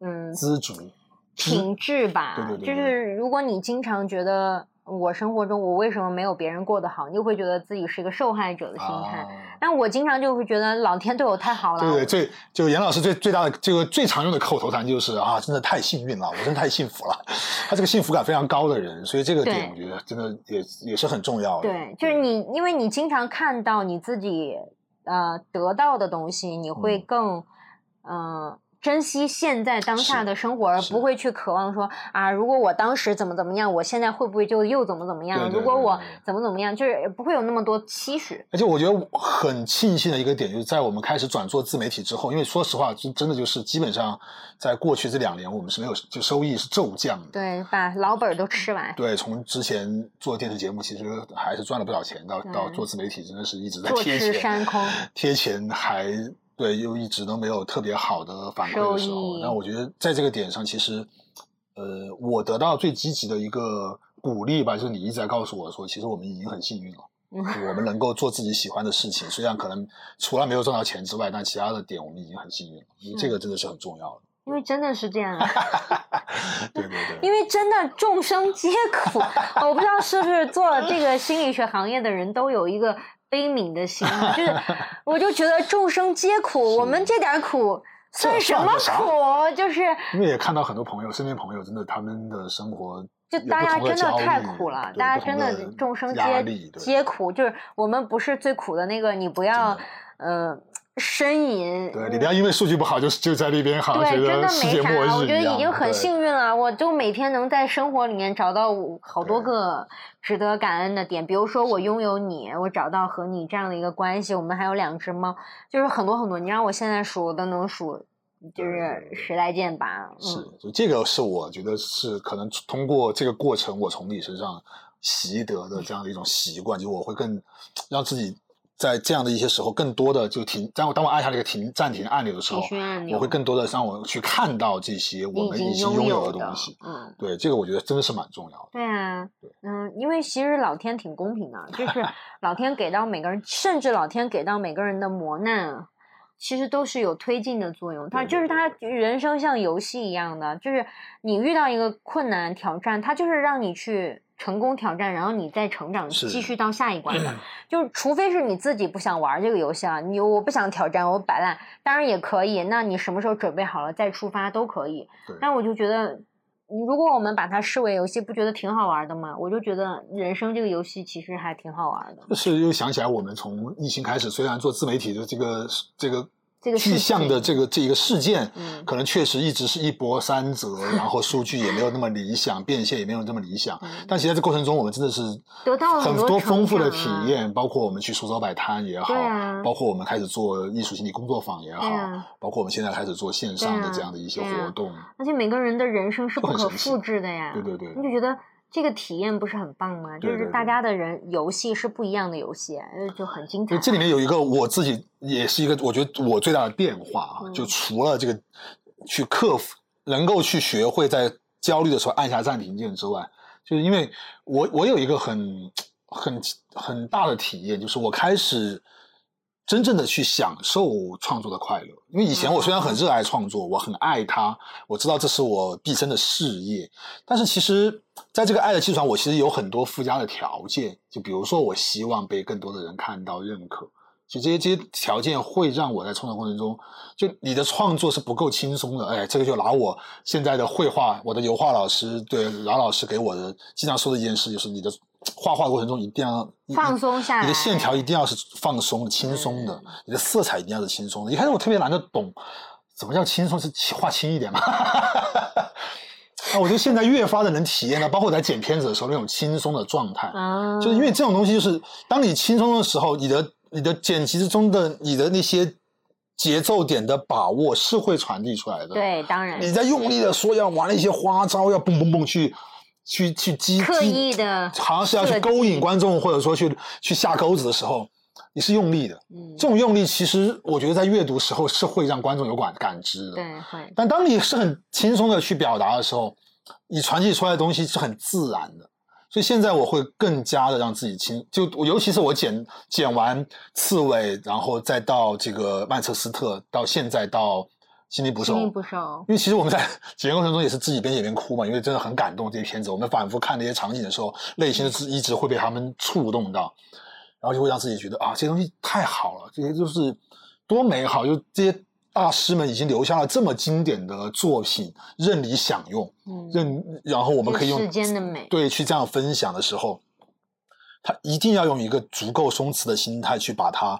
嗯，知足品质吧，对对对，就是如果你经常觉得。我生活中，我为什么没有别人过得好？你就会觉得自己是一个受害者的心态。但我经常就会觉得老天对我太好了。对对，最就严老师最最大的这个最常用的口头禅就是啊，真的太幸运了，我真的太幸福了。他这个幸福感非常高的人，所以这个点我觉得真的也也是很重要的。对，就是你，因为你经常看到你自己呃得到的东西，你会更嗯。珍惜现在当下的生活，而不会去渴望说啊，如果我当时怎么怎么样，我现在会不会就又怎么怎么样？如果我怎么怎么样，就是不会有那么多期许。而且我觉得很庆幸的一个点，就是在我们开始转做自媒体之后，因为说实话，真真的就是基本上在过去这两年，我们是没有就收益是骤降的。对，把老本都吃完。对，从之前做电视节目，其实还是赚了不少钱，到到做自媒体，真的是一直在贴钱，贴钱还。对，又一直都没有特别好的反馈的时候，那我觉得在这个点上，其实，呃，我得到最积极的一个鼓励吧，就是你一直在告诉我说，其实我们已经很幸运了，我们能够做自己喜欢的事情，虽然可能除了没有赚到钱之外，但其他的点我们已经很幸运了，因为这个真的是很重要的。因为真的是这样，对对对，因为真的众生皆苦，我不知道是不是做这个心理学行业的人都有一个。悲悯的心，就是 我就觉得众生皆苦，我们这点苦算什么苦？就是因为也看到很多朋友，身边朋友真的他们的生活就大家真的太苦了，大家真的众生皆皆苦，就是我们不是最苦的那个，你不要呃。呻吟，对你不要因为数据不好就就在那边好像觉得世界末日我觉得已经很幸运了，我就每天能在生活里面找到好多个值得感恩的点，比如说我拥有你，我找到和你这样的一个关系，我们还有两只猫，就是很多很多。你让我现在数都能数，就是十来件吧。是，就这个是我觉得是可能通过这个过程，我从你身上习得的这样的一种习惯，就我会更让自己。在这样的一些时候，更多的就停。当我当我按下那个停暂停按钮的时候，我会更多的让我去看到这些我们已经拥有的东西。嗯，对，这个我觉得真的是蛮重要的。对啊，对嗯，因为其实老天挺公平的，就是老天给到每个人，甚至老天给到每个人的磨难，其实都是有推进的作用。他就是他人生像游戏一样的，就是你遇到一个困难挑战，他就是让你去。成功挑战，然后你再成长，继续到下一关的。就是除非是你自己不想玩这个游戏啊，你我不想挑战，我摆烂，当然也可以。那你什么时候准备好了再出发都可以。但我就觉得，如果我们把它视为游戏，不觉得挺好玩的吗？我就觉得人生这个游戏其实还挺好玩的。是又想起来，我们从疫情开始，虽然做自媒体的这个这个。具象的这个这一个事件，可能确实一直是一波三折，然后数据也没有那么理想，变现也没有那么理想。但其实在这过程中，我们真的是得到很多丰富的体验，包括我们去苏州摆摊也好，包括我们开始做艺术心理工作坊也好，包括我们现在开始做线上的这样的一些活动。而且每个人的人生是不可复制的呀，对对对，你就觉得。这个体验不是很棒吗？就是大家的人游戏是不一样的游戏，就很精彩。这里面有一个我自己也是一个，我觉得我最大的变化啊，就除了这个去克服，能够去学会在焦虑的时候按下暂停键之外，就是因为我我有一个很很很大的体验，就是我开始。真正的去享受创作的快乐，因为以前我虽然很热爱创作，我很爱它，我知道这是我毕生的事业，但是其实在这个爱的基础上，我其实有很多附加的条件，就比如说我希望被更多的人看到、认可，其实这些这些条件会让我在创作过程中，就你的创作是不够轻松的。哎，这个就拿我现在的绘画，我的油画老师对饶老师给我的经常说的一件事，就是你的。画画过程中一定要放松下来，你的线条一定要是放松、轻松的，你的色彩一定要是轻松的。一开始我特别难得懂，什么叫轻松？是画轻一点嘛？那我觉得现在越发的能体验到，包括我在剪片子的时候那种轻松的状态，就是因为这种东西，就是当你轻松的时候，你的你的剪辑之中的你的那些节奏点的把握是会传递出来的。对，当然你在用力的说要玩一些花招，要蹦蹦蹦去。去去激刻意的，好像是要去勾引观众，或者说去去下钩子的时候，你是用力的。嗯，这种用力其实我觉得在阅读时候是会让观众有感感知的。对，会。但当你是很轻松的去表达的时候，你传递出来的东西是很自然的。所以现在我会更加的让自己轻，就尤其是我剪剪完刺猬，然后再到这个曼彻斯特，到现在到。心力不受，心力不受。因为其实我们在剪辑过程中也是自己边剪边哭嘛，因为真的很感动这些片子。我们反复看那些场景的时候，内心是一直会被他们触动到，然后就会让自己觉得啊，这些东西太好了，这些就是多美好！就这些大师们已经留下了这么经典的作品，任你享用，嗯，任然后我们可以用时间的美对去这样分享的时候，他一定要用一个足够松弛的心态去把它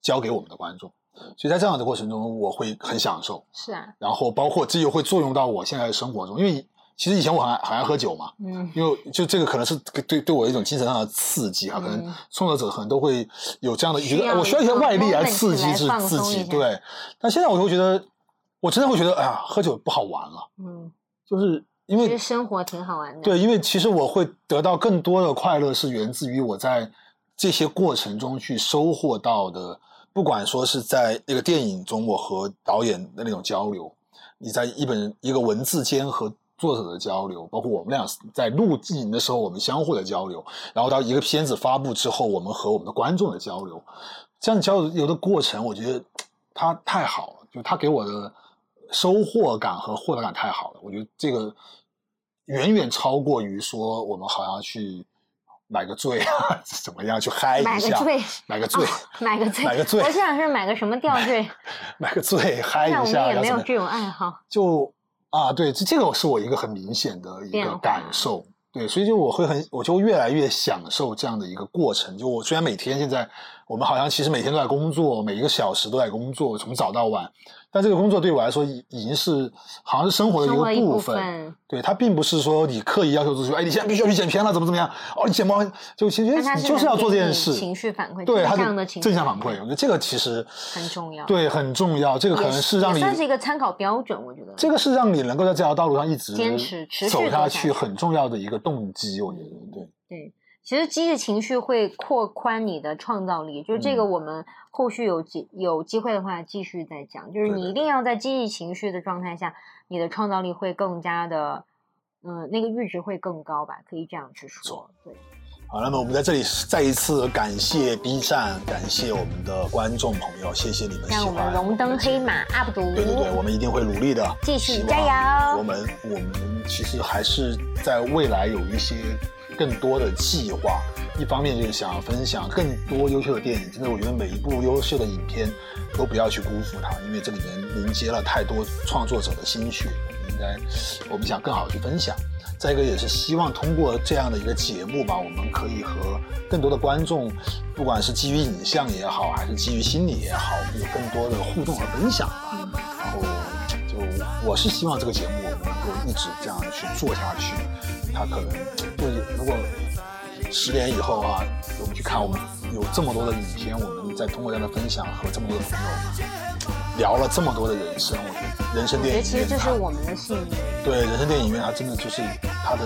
交给我们的观众。所以在这样的过程中，我会很享受。是啊，然后包括这又会作用到我现在的生活中，因为其实以前我很爱很爱喝酒嘛，嗯，因为就这个可能是对对我一种精神上的刺激哈，可能创作者可能都会有这样的觉得，我需要一些外力来刺激自自己，对。但现在我就会觉得，我真的会觉得，哎呀，喝酒不好玩了，嗯，就是因为生活挺好玩的，对，因为其实我会得到更多的快乐，是源自于我在这些过程中去收获到的。不管说是在那个电影中，我和导演的那种交流，你在一本一个文字间和作者的交流，包括我们俩在录影的时候我们相互的交流，然后到一个片子发布之后，我们和我们的观众的交流，这样交流的过程，我觉得它太好了，就他给我的收获感和获得感太好了，我觉得这个远远超过于说我们好像去。买个醉啊，怎么样去嗨一下？买个醉，买个醉，买个醉，买个醉。我想是买个什么吊坠？买个醉，嗨一下。我们也没有这种爱好。就啊，对，这这个是我一个很明显的一个感受。对，所以就我会很，我就越来越享受这样的一个过程。就我虽然每天现在，我们好像其实每天都在工作，每一个小时都在工作，从早到晚。但这个工作对我来说已已经是好像是生活的一个部分，对它并不是说你刻意要求自己，哎，你现在必须要去剪片了，怎么怎么样？哦，你剪不完就其实你就是要做这件事，情绪反馈，对，他的正向反馈，我觉得这个其实很重要，对，很重要。这个可能是让你算是一个参考标准，我觉得这个是让你能够在这条道路上一直坚持、走下去很重要的一个动机，我觉得，对对。其实积极情绪会扩宽你的创造力，就是这个我们后续有机有机会的话继续再讲。就是你一定要在积极情绪的状态下，你的创造力会更加的，嗯，那个阈值会更高吧，可以这样去说。对。好，那么我们在这里再一次感谢 B 站，感谢我们的观众朋友，谢谢你们。让我们荣登黑马 UP 主，对对对，我们一定会努力的，继续加油。我们我们其实还是在未来有一些。更多的计划，一方面就是想要分享更多优秀的电影。真的，我觉得每一部优秀的影片都不要去辜负它，因为这里面凝结了太多创作者的心血。应该，我们想更好的去分享。再一个，也是希望通过这样的一个节目吧，我们可以和更多的观众，不管是基于影像也好，还是基于心理也好，有更多的互动和分享吧。然后，就我是希望这个节目能够一直这样去做下去。他可能就是，如果十年以后啊，我们去看，我们有这么多的影片，我们在通过这样的分享和这么多的朋友聊了这么多的人生，我觉得人生电影院，其实这是我们的幸运。对，人生电影院它真的就是它的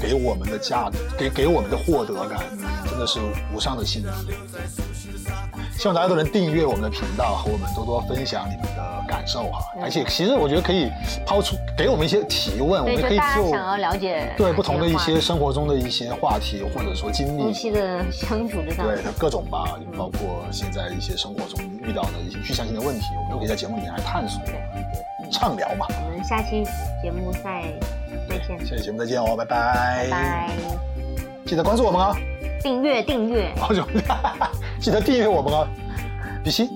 给我们的价，给给我们的获得感，真的是无上的幸福。希望大家都能订阅我们的频道，和我们多多分享你们的感受哈。而且，其实我觉得可以抛出给我们一些提问，我们可以就想要了解对不同的一些生活中的一些话题，或者说经历、夫妻的相处之上，对各种吧，包括现在一些生活中遇到的一些具象性的问题，我们都可以在节目里面来探索，对，畅聊嘛。我们下期节目再再见，下期节目再见哦，拜拜，拜拜，记得关注我们哦。订阅订阅，好久，记得订阅我们哦，比心。